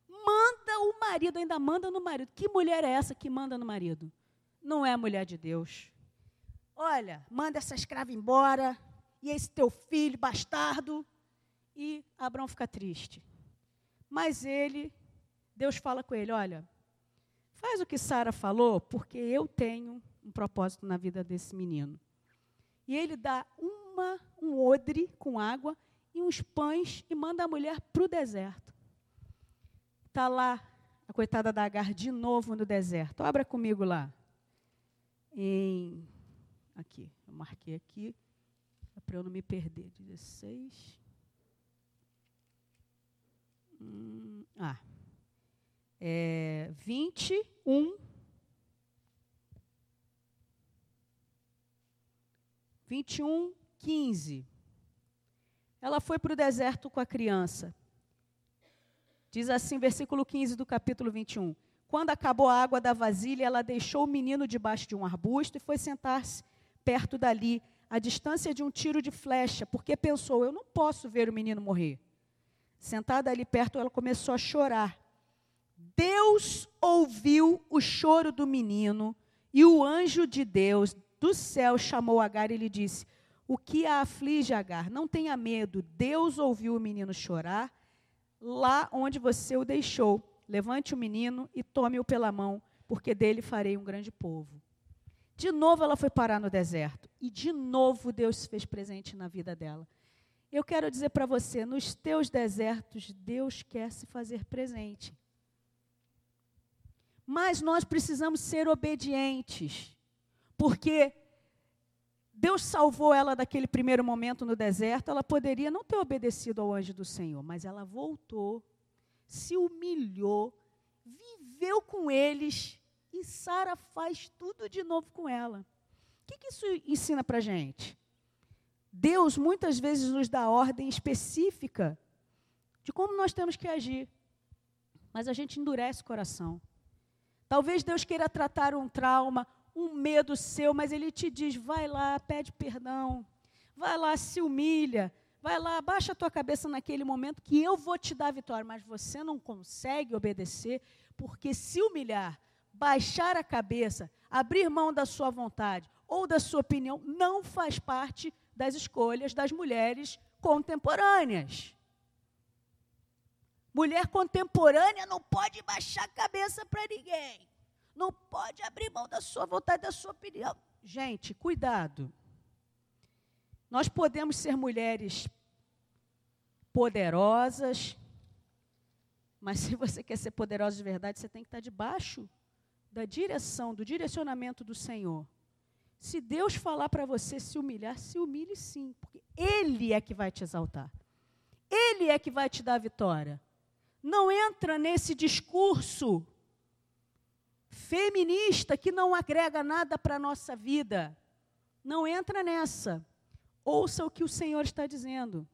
Manda o marido, ainda manda no marido. Que mulher é essa que manda no marido? Não é a mulher de Deus. Olha, manda essa escrava embora, e esse teu filho bastardo. E Abraão fica triste. Mas ele, Deus fala com ele: olha, faz o que Sara falou, porque eu tenho um propósito na vida desse menino. E ele dá uma, um odre com água e uns pães e manda a mulher para o deserto. Está lá a coitada da Agar de novo no deserto. Abra comigo lá. Em, aqui, eu marquei aqui, para eu não me perder. 16. Hum, ah, é 21. 21, 15. Ela foi para o deserto com a criança. Diz assim, versículo 15 do capítulo 21. Quando acabou a água da vasilha, ela deixou o menino debaixo de um arbusto e foi sentar-se perto dali, à distância de um tiro de flecha, porque pensou: eu não posso ver o menino morrer. Sentada ali perto, ela começou a chorar. Deus ouviu o choro do menino e o anjo de Deus do céu chamou Agar e lhe disse: O que a aflige, Agar? Não tenha medo. Deus ouviu o menino chorar lá onde você o deixou. Levante o menino e tome-o pela mão, porque dele farei um grande povo. De novo ela foi parar no deserto. E de novo Deus se fez presente na vida dela. Eu quero dizer para você: nos teus desertos, Deus quer se fazer presente. Mas nós precisamos ser obedientes, porque Deus salvou ela daquele primeiro momento no deserto. Ela poderia não ter obedecido ao anjo do Senhor, mas ela voltou, se humilhou, viveu com eles e Sara faz tudo de novo com ela. O que, que isso ensina para gente? Deus muitas vezes nos dá ordem específica de como nós temos que agir, mas a gente endurece o coração. Talvez Deus queira tratar um trauma, um medo seu, mas Ele te diz: vai lá, pede perdão, vai lá, se humilha, vai lá, abaixa a tua cabeça naquele momento que eu vou te dar vitória, mas você não consegue obedecer, porque se humilhar, baixar a cabeça, abrir mão da sua vontade ou da sua opinião, não faz parte das escolhas das mulheres contemporâneas. Mulher contemporânea não pode baixar a cabeça para ninguém. Não pode abrir mão da sua vontade, da sua opinião. Gente, cuidado. Nós podemos ser mulheres poderosas, mas se você quer ser poderosa de verdade, você tem que estar debaixo da direção, do direcionamento do Senhor. Se Deus falar para você se humilhar, se humilhe sim, porque Ele é que vai te exaltar. Ele é que vai te dar a vitória. Não entra nesse discurso feminista que não agrega nada para a nossa vida. Não entra nessa. Ouça o que o Senhor está dizendo.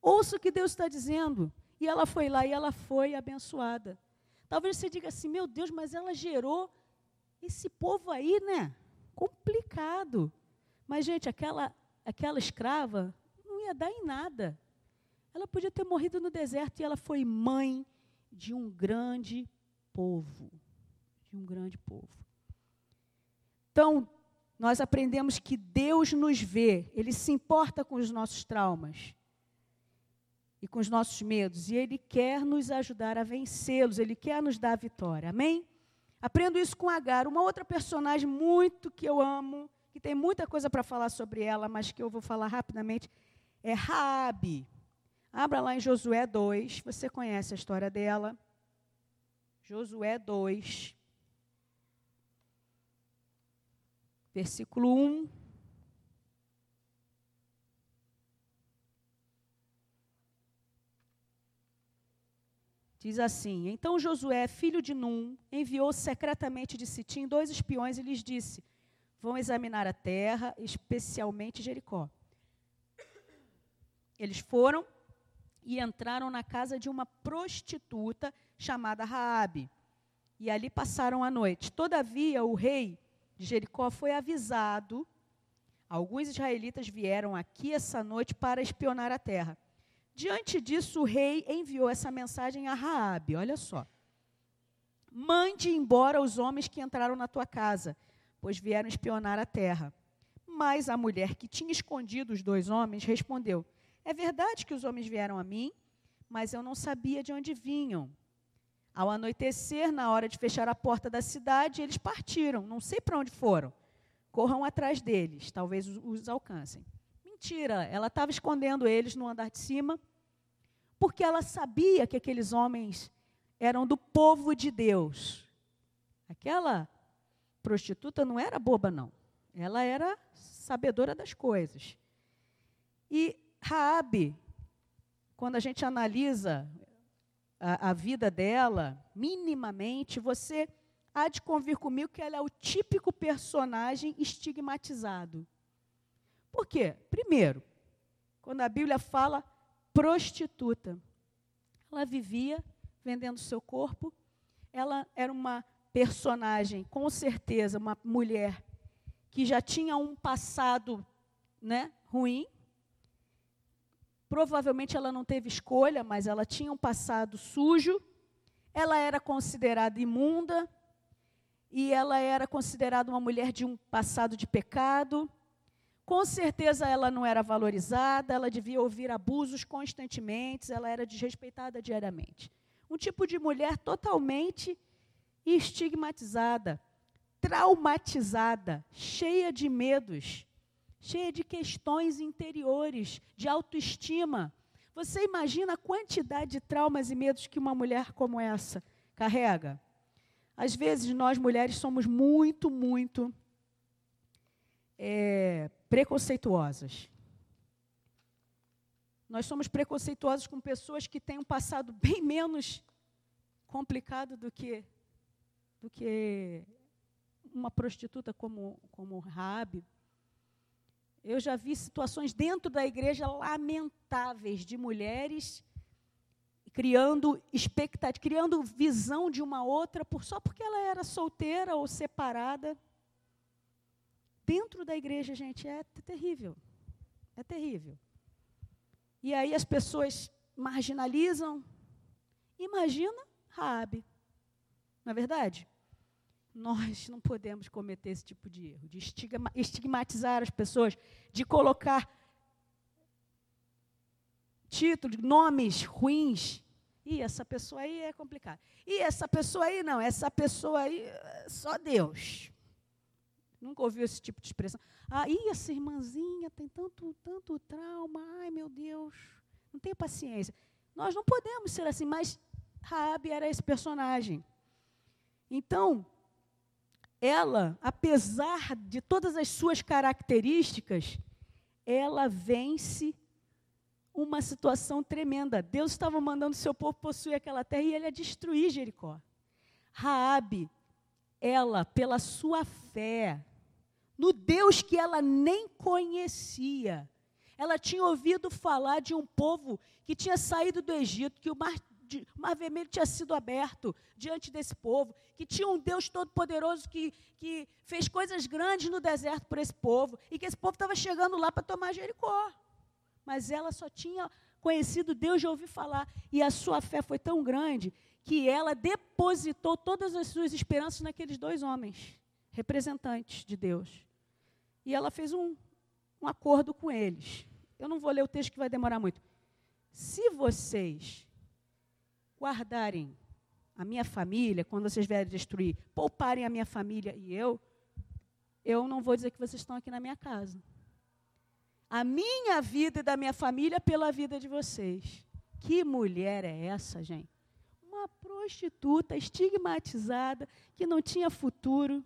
Ouça o que Deus está dizendo. E ela foi lá e ela foi abençoada. Talvez você diga assim: meu Deus, mas ela gerou esse povo aí, né? complicado. Mas, gente, aquela, aquela escrava não ia dar em nada. Ela podia ter morrido no deserto e ela foi mãe de um grande povo. De um grande povo. Então, nós aprendemos que Deus nos vê, Ele se importa com os nossos traumas e com os nossos medos, e Ele quer nos ajudar a vencê-los, Ele quer nos dar a vitória. Amém? Aprendo isso com Agar, uma outra personagem muito que eu amo, que tem muita coisa para falar sobre ela, mas que eu vou falar rapidamente, é Raabe. Abra lá em Josué 2, você conhece a história dela. Josué 2, versículo 1 Diz assim: Então Josué, filho de Num, enviou secretamente de Sitim dois espiões e lhes disse: Vão examinar a terra, especialmente Jericó. Eles foram e entraram na casa de uma prostituta chamada Raabe. E ali passaram a noite. Todavia, o rei de Jericó foi avisado. Alguns israelitas vieram aqui essa noite para espionar a terra. Diante disso, o rei enviou essa mensagem a Raabe. Olha só. Mande embora os homens que entraram na tua casa, pois vieram espionar a terra. Mas a mulher que tinha escondido os dois homens respondeu: É verdade que os homens vieram a mim, mas eu não sabia de onde vinham. Ao anoitecer, na hora de fechar a porta da cidade, eles partiram. Não sei para onde foram. Corram atrás deles, talvez os alcancem. Mentira, ela estava escondendo eles no andar de cima, porque ela sabia que aqueles homens eram do povo de Deus. Aquela prostituta não era boba, não. Ela era sabedora das coisas. E Raabe, quando a gente analisa a, a vida dela, minimamente, você há de convir comigo que ela é o típico personagem estigmatizado. Por quê? Primeiro, quando a Bíblia fala prostituta, ela vivia vendendo seu corpo, ela era uma personagem, com certeza, uma mulher que já tinha um passado né, ruim, Provavelmente ela não teve escolha, mas ela tinha um passado sujo. Ela era considerada imunda e ela era considerada uma mulher de um passado de pecado. Com certeza ela não era valorizada, ela devia ouvir abusos constantemente, ela era desrespeitada diariamente. Um tipo de mulher totalmente estigmatizada, traumatizada, cheia de medos, cheia de questões interiores, de autoestima. Você imagina a quantidade de traumas e medos que uma mulher como essa carrega? Às vezes, nós mulheres somos muito, muito é, preconceituosas. Nós somos preconceituosas com pessoas que têm um passado bem menos complicado do que, do que uma prostituta como, como Rabi, eu já vi situações dentro da igreja lamentáveis de mulheres criando expectativa, criando visão de uma outra por, só porque ela era solteira ou separada. Dentro da igreja, gente, é terrível. É terrível. E aí as pessoas marginalizam. Imagina Raabe. Não é verdade? Nós não podemos cometer esse tipo de erro, de estigmatizar as pessoas, de colocar títulos, nomes ruins. E essa pessoa aí é complicada. E essa pessoa aí não, essa pessoa aí, só Deus. Nunca ouviu esse tipo de expressão. Ah, e essa irmãzinha tem tanto, tanto trauma. Ai, meu Deus, não tenho paciência. Nós não podemos ser assim, mas Raabe era esse personagem. Então, ela, apesar de todas as suas características, ela vence uma situação tremenda. Deus estava mandando seu povo possuir aquela terra e ele ia destruir Jericó. Raabe, ela, pela sua fé, no Deus que ela nem conhecia, ela tinha ouvido falar de um povo que tinha saído do Egito, que o mar o mar vermelho tinha sido aberto diante desse povo, que tinha um Deus todo-poderoso que, que fez coisas grandes no deserto por esse povo, e que esse povo estava chegando lá para tomar Jericó. Mas ela só tinha conhecido Deus de ouvir falar, e a sua fé foi tão grande que ela depositou todas as suas esperanças naqueles dois homens, representantes de Deus. E ela fez um, um acordo com eles. Eu não vou ler o texto que vai demorar muito. Se vocês guardarem a minha família, quando vocês vierem destruir, pouparem a minha família e eu, eu não vou dizer que vocês estão aqui na minha casa. A minha vida e da minha família pela vida de vocês. Que mulher é essa, gente? Uma prostituta estigmatizada, que não tinha futuro.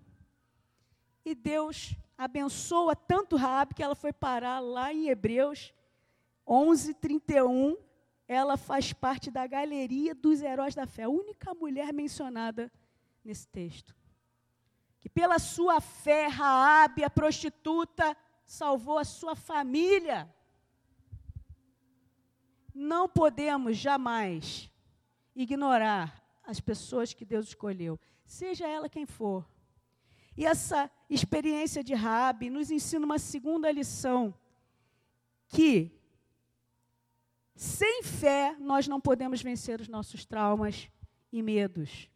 E Deus abençoa tanto Raab que ela foi parar lá em Hebreus 11, 31, ela faz parte da galeria dos heróis da fé, a única mulher mencionada nesse texto. Que pela sua fé, Raabe, a prostituta, salvou a sua família. não podemos jamais ignorar as pessoas que Deus escolheu, seja ela quem for. E essa experiência de Rabi nos ensina uma segunda lição, que sem fé nós não podemos vencer os nossos traumas e medos.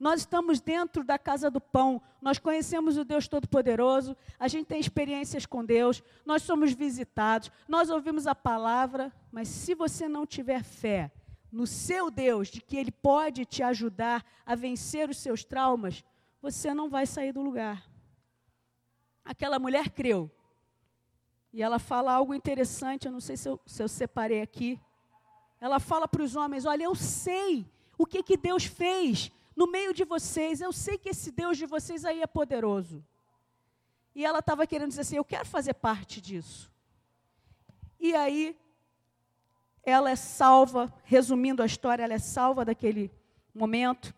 Nós estamos dentro da casa do pão, nós conhecemos o Deus Todo-Poderoso, a gente tem experiências com Deus, nós somos visitados, nós ouvimos a palavra, mas se você não tiver fé no seu Deus, de que Ele pode te ajudar a vencer os seus traumas, você não vai sair do lugar. Aquela mulher creu. E ela fala algo interessante, eu não sei se eu, se eu separei aqui. Ela fala para os homens: Olha, eu sei o que, que Deus fez no meio de vocês. Eu sei que esse Deus de vocês aí é poderoso. E ela estava querendo dizer assim: eu quero fazer parte disso. E aí, ela é salva, resumindo a história, ela é salva daquele momento.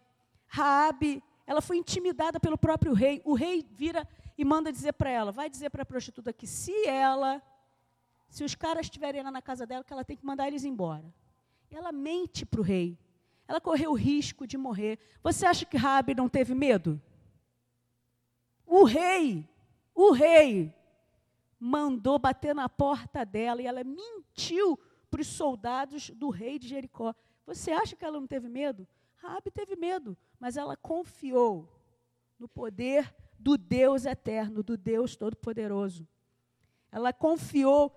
Raabe, ela foi intimidada pelo próprio rei. O rei vira e manda dizer para ela, vai dizer para a prostituta que se ela, se os caras estiverem lá na casa dela, que ela tem que mandar eles embora. E ela mente para o rei. Ela correu o risco de morrer. Você acha que Rabi não teve medo? O rei, o rei, mandou bater na porta dela e ela mentiu para os soldados do rei de Jericó. Você acha que ela não teve medo? Rabi teve medo, mas ela confiou no poder do Deus eterno, do Deus todo-poderoso. Ela confiou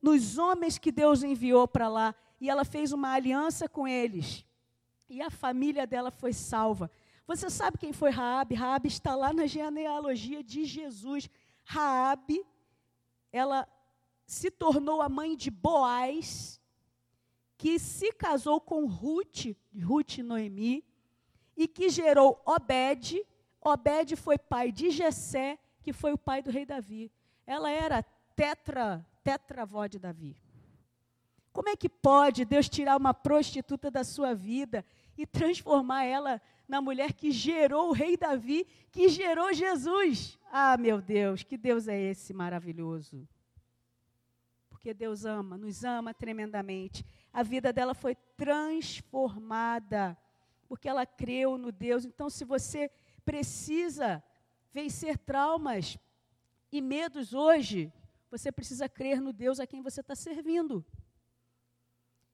nos homens que Deus enviou para lá e ela fez uma aliança com eles e a família dela foi salva. Você sabe quem foi Raabe? Raabe está lá na genealogia de Jesus. Raabe, ela se tornou a mãe de Boaz, que se casou com Ruth, Ruth e Noemi, e que gerou Obed. Obed foi pai de Jessé, que foi o pai do rei Davi. Ela era tetra, tetravó de Davi. Como é que pode Deus tirar uma prostituta da sua vida e transformar ela na mulher que gerou o rei Davi, que gerou Jesus? Ah, meu Deus, que Deus é esse maravilhoso. Porque Deus ama, nos ama tremendamente. A vida dela foi transformada, porque ela creu no Deus. Então, se você precisa vencer traumas e medos hoje, você precisa crer no Deus a quem você está servindo.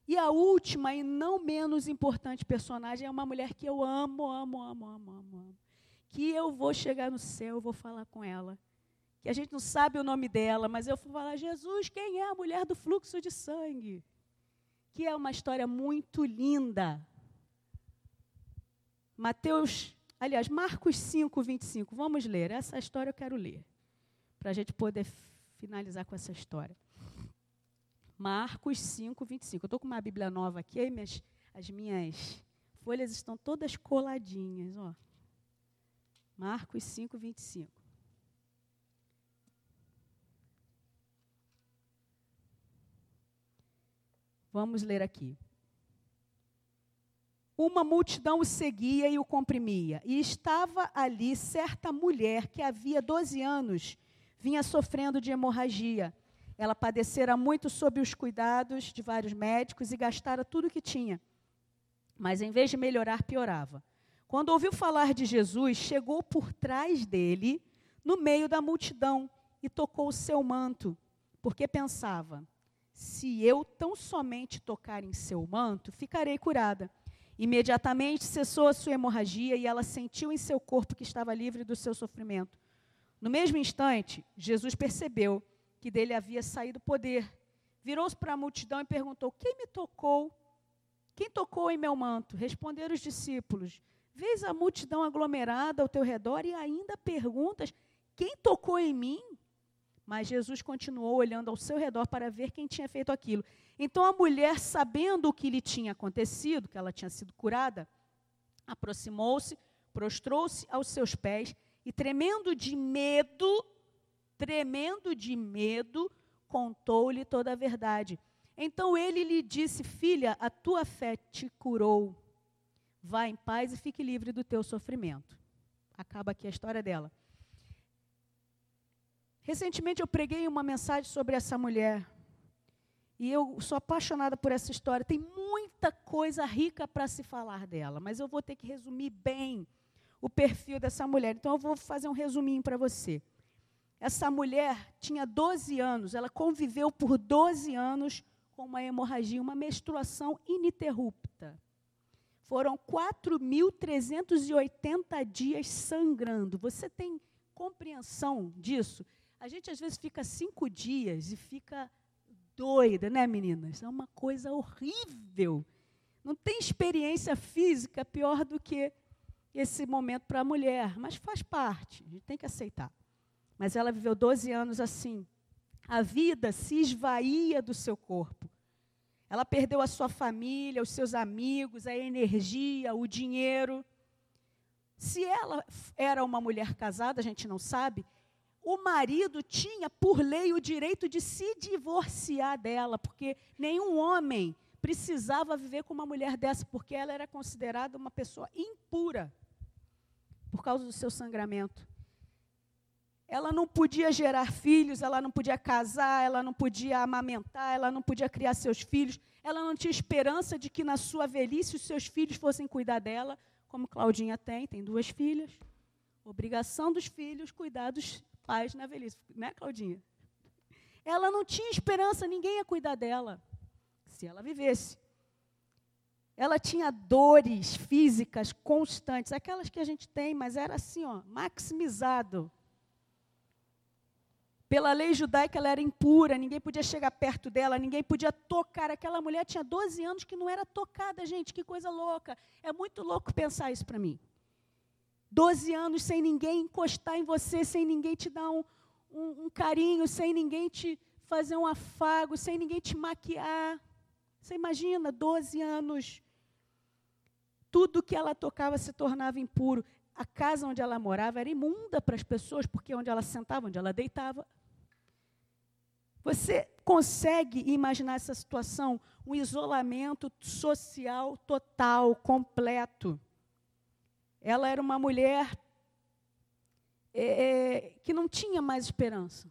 E a última e não menos importante personagem é uma mulher que eu amo, amo, amo, amo, amo, amo. Que eu vou chegar no céu, eu vou falar com ela. Que a gente não sabe o nome dela, mas eu vou falar: Jesus, quem é a mulher do fluxo de sangue? Que é uma história muito linda. Mateus, aliás, Marcos 5, 25. Vamos ler. Essa história eu quero ler. Para a gente poder finalizar com essa história. Marcos 5, 25. Eu estou com uma Bíblia nova aqui, minhas, as minhas folhas estão todas coladinhas. Ó. Marcos 5, 25. Vamos ler aqui. Uma multidão o seguia e o comprimia, e estava ali certa mulher que havia 12 anos vinha sofrendo de hemorragia ela padecera muito sob os cuidados de vários médicos e gastara tudo o que tinha. Mas em vez de melhorar, piorava. Quando ouviu falar de Jesus, chegou por trás dele, no meio da multidão, e tocou o seu manto, porque pensava: se eu tão somente tocar em seu manto, ficarei curada. Imediatamente cessou a sua hemorragia e ela sentiu em seu corpo que estava livre do seu sofrimento. No mesmo instante, Jesus percebeu que dele havia saído poder. Virou-se para a multidão e perguntou: Quem me tocou? Quem tocou em meu manto? Responderam os discípulos: Vês a multidão aglomerada ao teu redor e ainda perguntas: Quem tocou em mim? Mas Jesus continuou olhando ao seu redor para ver quem tinha feito aquilo. Então a mulher, sabendo o que lhe tinha acontecido, que ela tinha sido curada, aproximou-se, prostrou-se aos seus pés e, tremendo de medo, tremendo de medo, contou-lhe toda a verdade. Então ele lhe disse: Filha, a tua fé te curou. Vá em paz e fique livre do teu sofrimento. Acaba aqui a história dela. Recentemente eu preguei uma mensagem sobre essa mulher. E eu sou apaixonada por essa história. Tem muita coisa rica para se falar dela, mas eu vou ter que resumir bem o perfil dessa mulher. Então eu vou fazer um resuminho para você. Essa mulher tinha 12 anos, ela conviveu por 12 anos com uma hemorragia, uma menstruação ininterrupta. Foram 4.380 dias sangrando. Você tem compreensão disso? A gente às vezes fica cinco dias e fica doida, né, meninas? É uma coisa horrível. Não tem experiência física pior do que esse momento para a mulher, mas faz parte, a gente tem que aceitar. Mas ela viveu 12 anos assim. A vida se esvaía do seu corpo. Ela perdeu a sua família, os seus amigos, a energia, o dinheiro. Se ela era uma mulher casada, a gente não sabe, o marido tinha, por lei, o direito de se divorciar dela, porque nenhum homem precisava viver com uma mulher dessa, porque ela era considerada uma pessoa impura por causa do seu sangramento. Ela não podia gerar filhos, ela não podia casar, ela não podia amamentar, ela não podia criar seus filhos, ela não tinha esperança de que na sua velhice os seus filhos fossem cuidar dela, como Claudinha tem, tem duas filhas. Obrigação dos filhos cuidar dos pais na velhice, né, Claudinha? Ela não tinha esperança, ninguém ia cuidar dela, se ela vivesse. Ela tinha dores físicas constantes, aquelas que a gente tem, mas era assim, ó, maximizado. Pela lei judaica, ela era impura, ninguém podia chegar perto dela, ninguém podia tocar. Aquela mulher tinha 12 anos que não era tocada, gente, que coisa louca. É muito louco pensar isso para mim. 12 anos sem ninguém encostar em você, sem ninguém te dar um, um, um carinho, sem ninguém te fazer um afago, sem ninguém te maquiar. Você imagina, 12 anos. Tudo que ela tocava se tornava impuro. A casa onde ela morava era imunda para as pessoas, porque onde ela sentava, onde ela deitava. Você consegue imaginar essa situação? Um isolamento social total, completo. Ela era uma mulher é, é, que não tinha mais esperança.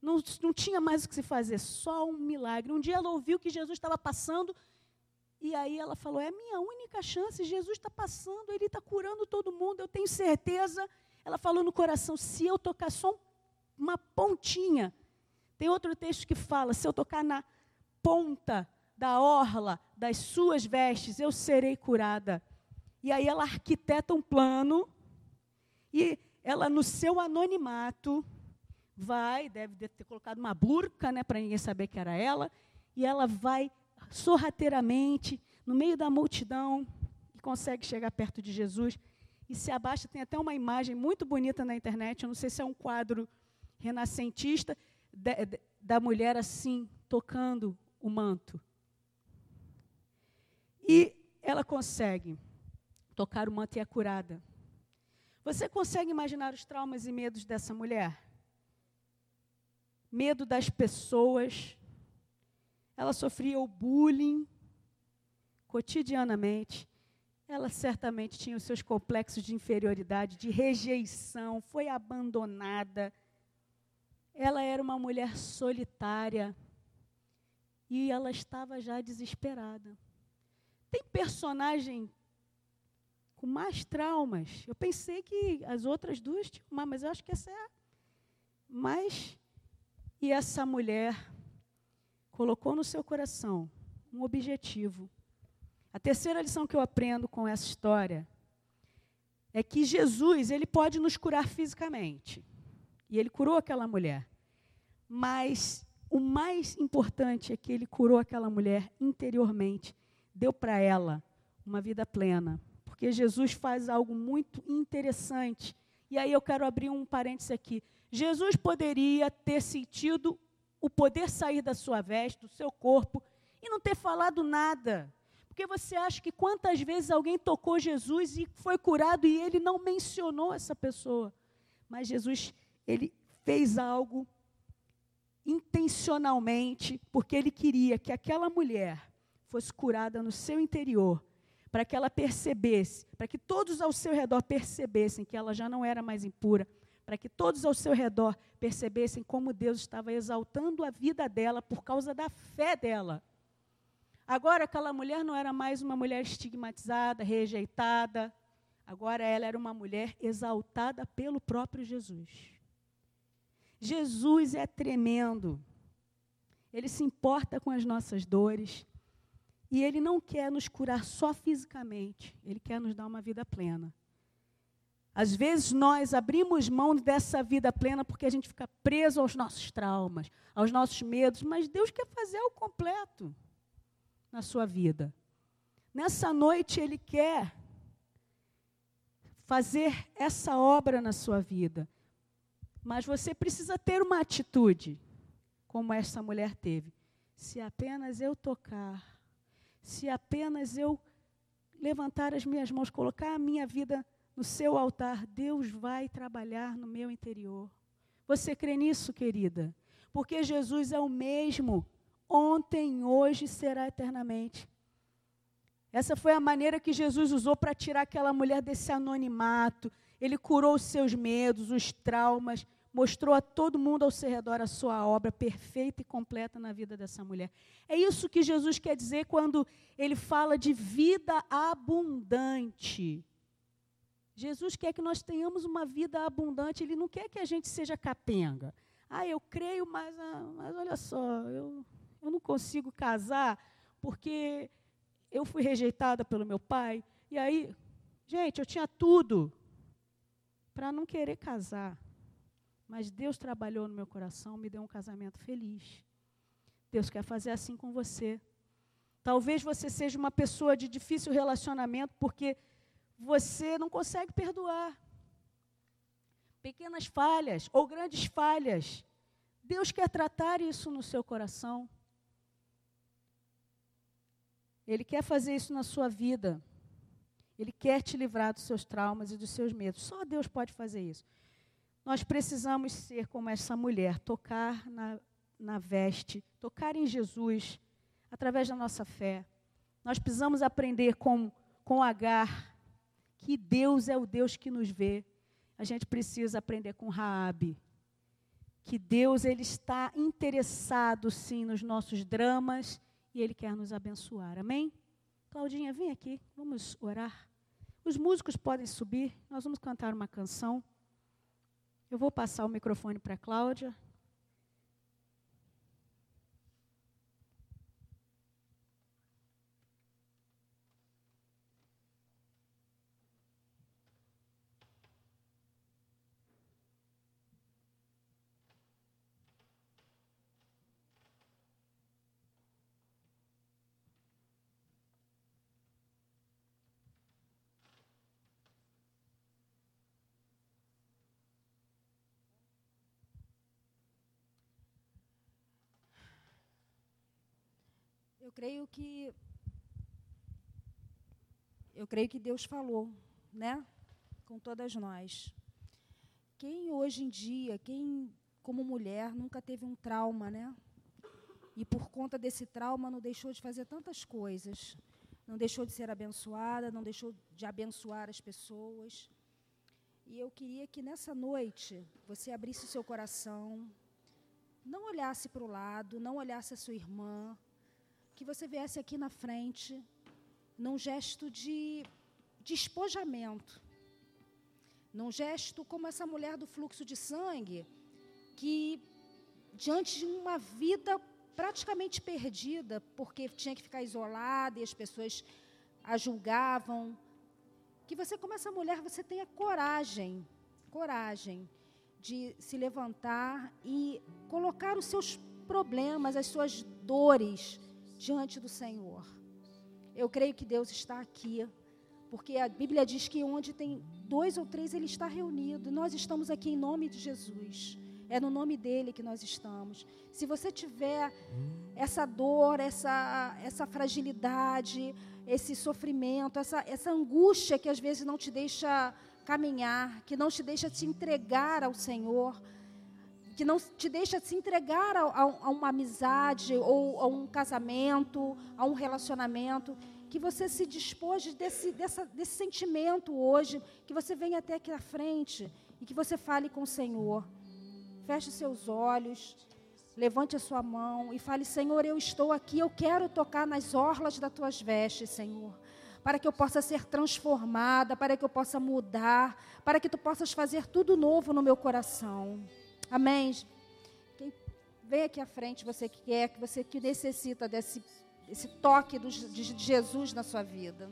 Não, não tinha mais o que se fazer, só um milagre. Um dia ela ouviu que Jesus estava passando, e aí ela falou: É a minha única chance, Jesus está passando, ele está curando todo mundo, eu tenho certeza. Ela falou no coração: Se eu tocar só uma pontinha. Tem outro texto que fala: Se eu tocar na ponta da orla das suas vestes, eu serei curada. E aí ela arquiteta um plano e ela, no seu anonimato, vai, deve ter colocado uma burca, né, para ninguém saber que era ela, e ela vai sorrateiramente, no meio da multidão, e consegue chegar perto de Jesus e se abaixa. Tem até uma imagem muito bonita na internet, eu não sei se é um quadro renascentista, de, de, da mulher assim, tocando o manto. E ela consegue tocar o manto e é curada. Você consegue imaginar os traumas e medos dessa mulher? Medo das pessoas. Ela sofria o bullying cotidianamente. Ela certamente tinha os seus complexos de inferioridade, de rejeição, foi abandonada. Ela era uma mulher solitária e ela estava já desesperada. Tem personagem com mais traumas. Eu pensei que as outras duas tinham mais, mas eu acho que essa é a mais. E essa mulher colocou no seu coração um objetivo. A terceira lição que eu aprendo com essa história é que Jesus, ele pode nos curar fisicamente. E ele curou aquela mulher. Mas o mais importante é que ele curou aquela mulher interiormente, deu para ela uma vida plena, porque Jesus faz algo muito interessante. E aí eu quero abrir um parêntese aqui. Jesus poderia ter sentido o poder sair da sua veste, do seu corpo, e não ter falado nada. Porque você acha que quantas vezes alguém tocou Jesus e foi curado e ele não mencionou essa pessoa? Mas Jesus, ele fez algo intencionalmente, porque ele queria que aquela mulher fosse curada no seu interior para que ela percebesse, para que todos ao seu redor percebessem que ela já não era mais impura, para que todos ao seu redor percebessem como Deus estava exaltando a vida dela por causa da fé dela. Agora aquela mulher não era mais uma mulher estigmatizada, rejeitada. Agora ela era uma mulher exaltada pelo próprio Jesus. Jesus é tremendo. Ele se importa com as nossas dores. E ele não quer nos curar só fisicamente, ele quer nos dar uma vida plena. Às vezes nós abrimos mão dessa vida plena porque a gente fica preso aos nossos traumas, aos nossos medos, mas Deus quer fazer o completo na sua vida. Nessa noite Ele quer fazer essa obra na sua vida. Mas você precisa ter uma atitude, como essa mulher teve. Se apenas eu tocar, se apenas eu levantar as minhas mãos, colocar a minha vida no seu altar, Deus vai trabalhar no meu interior. Você crê nisso, querida? Porque Jesus é o mesmo, ontem, hoje será eternamente. Essa foi a maneira que Jesus usou para tirar aquela mulher desse anonimato. Ele curou os seus medos, os traumas, mostrou a todo mundo ao seu redor a sua obra perfeita e completa na vida dessa mulher. É isso que Jesus quer dizer quando ele fala de vida abundante. Jesus quer que nós tenhamos uma vida abundante, Ele não quer que a gente seja capenga. Ah, eu creio, mas, ah, mas olha só, eu, eu não consigo casar porque eu fui rejeitada pelo meu pai. E aí, gente, eu tinha tudo para não querer casar. Mas Deus trabalhou no meu coração, me deu um casamento feliz. Deus quer fazer assim com você. Talvez você seja uma pessoa de difícil relacionamento porque você não consegue perdoar. Pequenas falhas ou grandes falhas. Deus quer tratar isso no seu coração. Ele quer fazer isso na sua vida. Ele quer te livrar dos seus traumas e dos seus medos. Só Deus pode fazer isso. Nós precisamos ser como essa mulher, tocar na, na veste, tocar em Jesus, através da nossa fé. Nós precisamos aprender com, com Agar, que Deus é o Deus que nos vê. A gente precisa aprender com Raabe, que Deus ele está interessado sim nos nossos dramas e ele quer nos abençoar. Amém? Claudinha, vem aqui, vamos orar. Os músicos podem subir, nós vamos cantar uma canção. Eu vou passar o microfone para a Cláudia. Creio que eu creio que Deus falou, né, com todas nós. Quem hoje em dia, quem como mulher nunca teve um trauma, né? E por conta desse trauma não deixou de fazer tantas coisas. Não deixou de ser abençoada, não deixou de abençoar as pessoas. E eu queria que nessa noite você abrisse o seu coração, não olhasse para o lado, não olhasse a sua irmã, que você viesse aqui na frente, num gesto de despojamento, num gesto como essa mulher do fluxo de sangue, que diante de uma vida praticamente perdida, porque tinha que ficar isolada e as pessoas a julgavam, que você como essa mulher você tenha coragem, coragem de se levantar e colocar os seus problemas, as suas dores diante do Senhor. Eu creio que Deus está aqui, porque a Bíblia diz que onde tem dois ou três, Ele está reunido. Nós estamos aqui em nome de Jesus. É no nome dele que nós estamos. Se você tiver essa dor, essa, essa fragilidade, esse sofrimento, essa, essa angústia que às vezes não te deixa caminhar, que não te deixa te entregar ao Senhor, que não te deixa se entregar a, a, a, uma amizade ou a um casamento, a um relacionamento, que você se despoje desse, dessa, desse sentimento hoje, que você venha até aqui à frente e que você fale com o Senhor. Feche seus olhos, levante a sua mão e fale: Senhor, eu estou aqui, eu quero tocar nas orlas das tuas vestes, Senhor para que eu possa ser transformada, para que eu possa mudar, para que tu possas fazer tudo novo no meu coração. Amém. Quem vem aqui à frente, você que quer, que você que necessita desse, desse toque do, de Jesus na sua vida.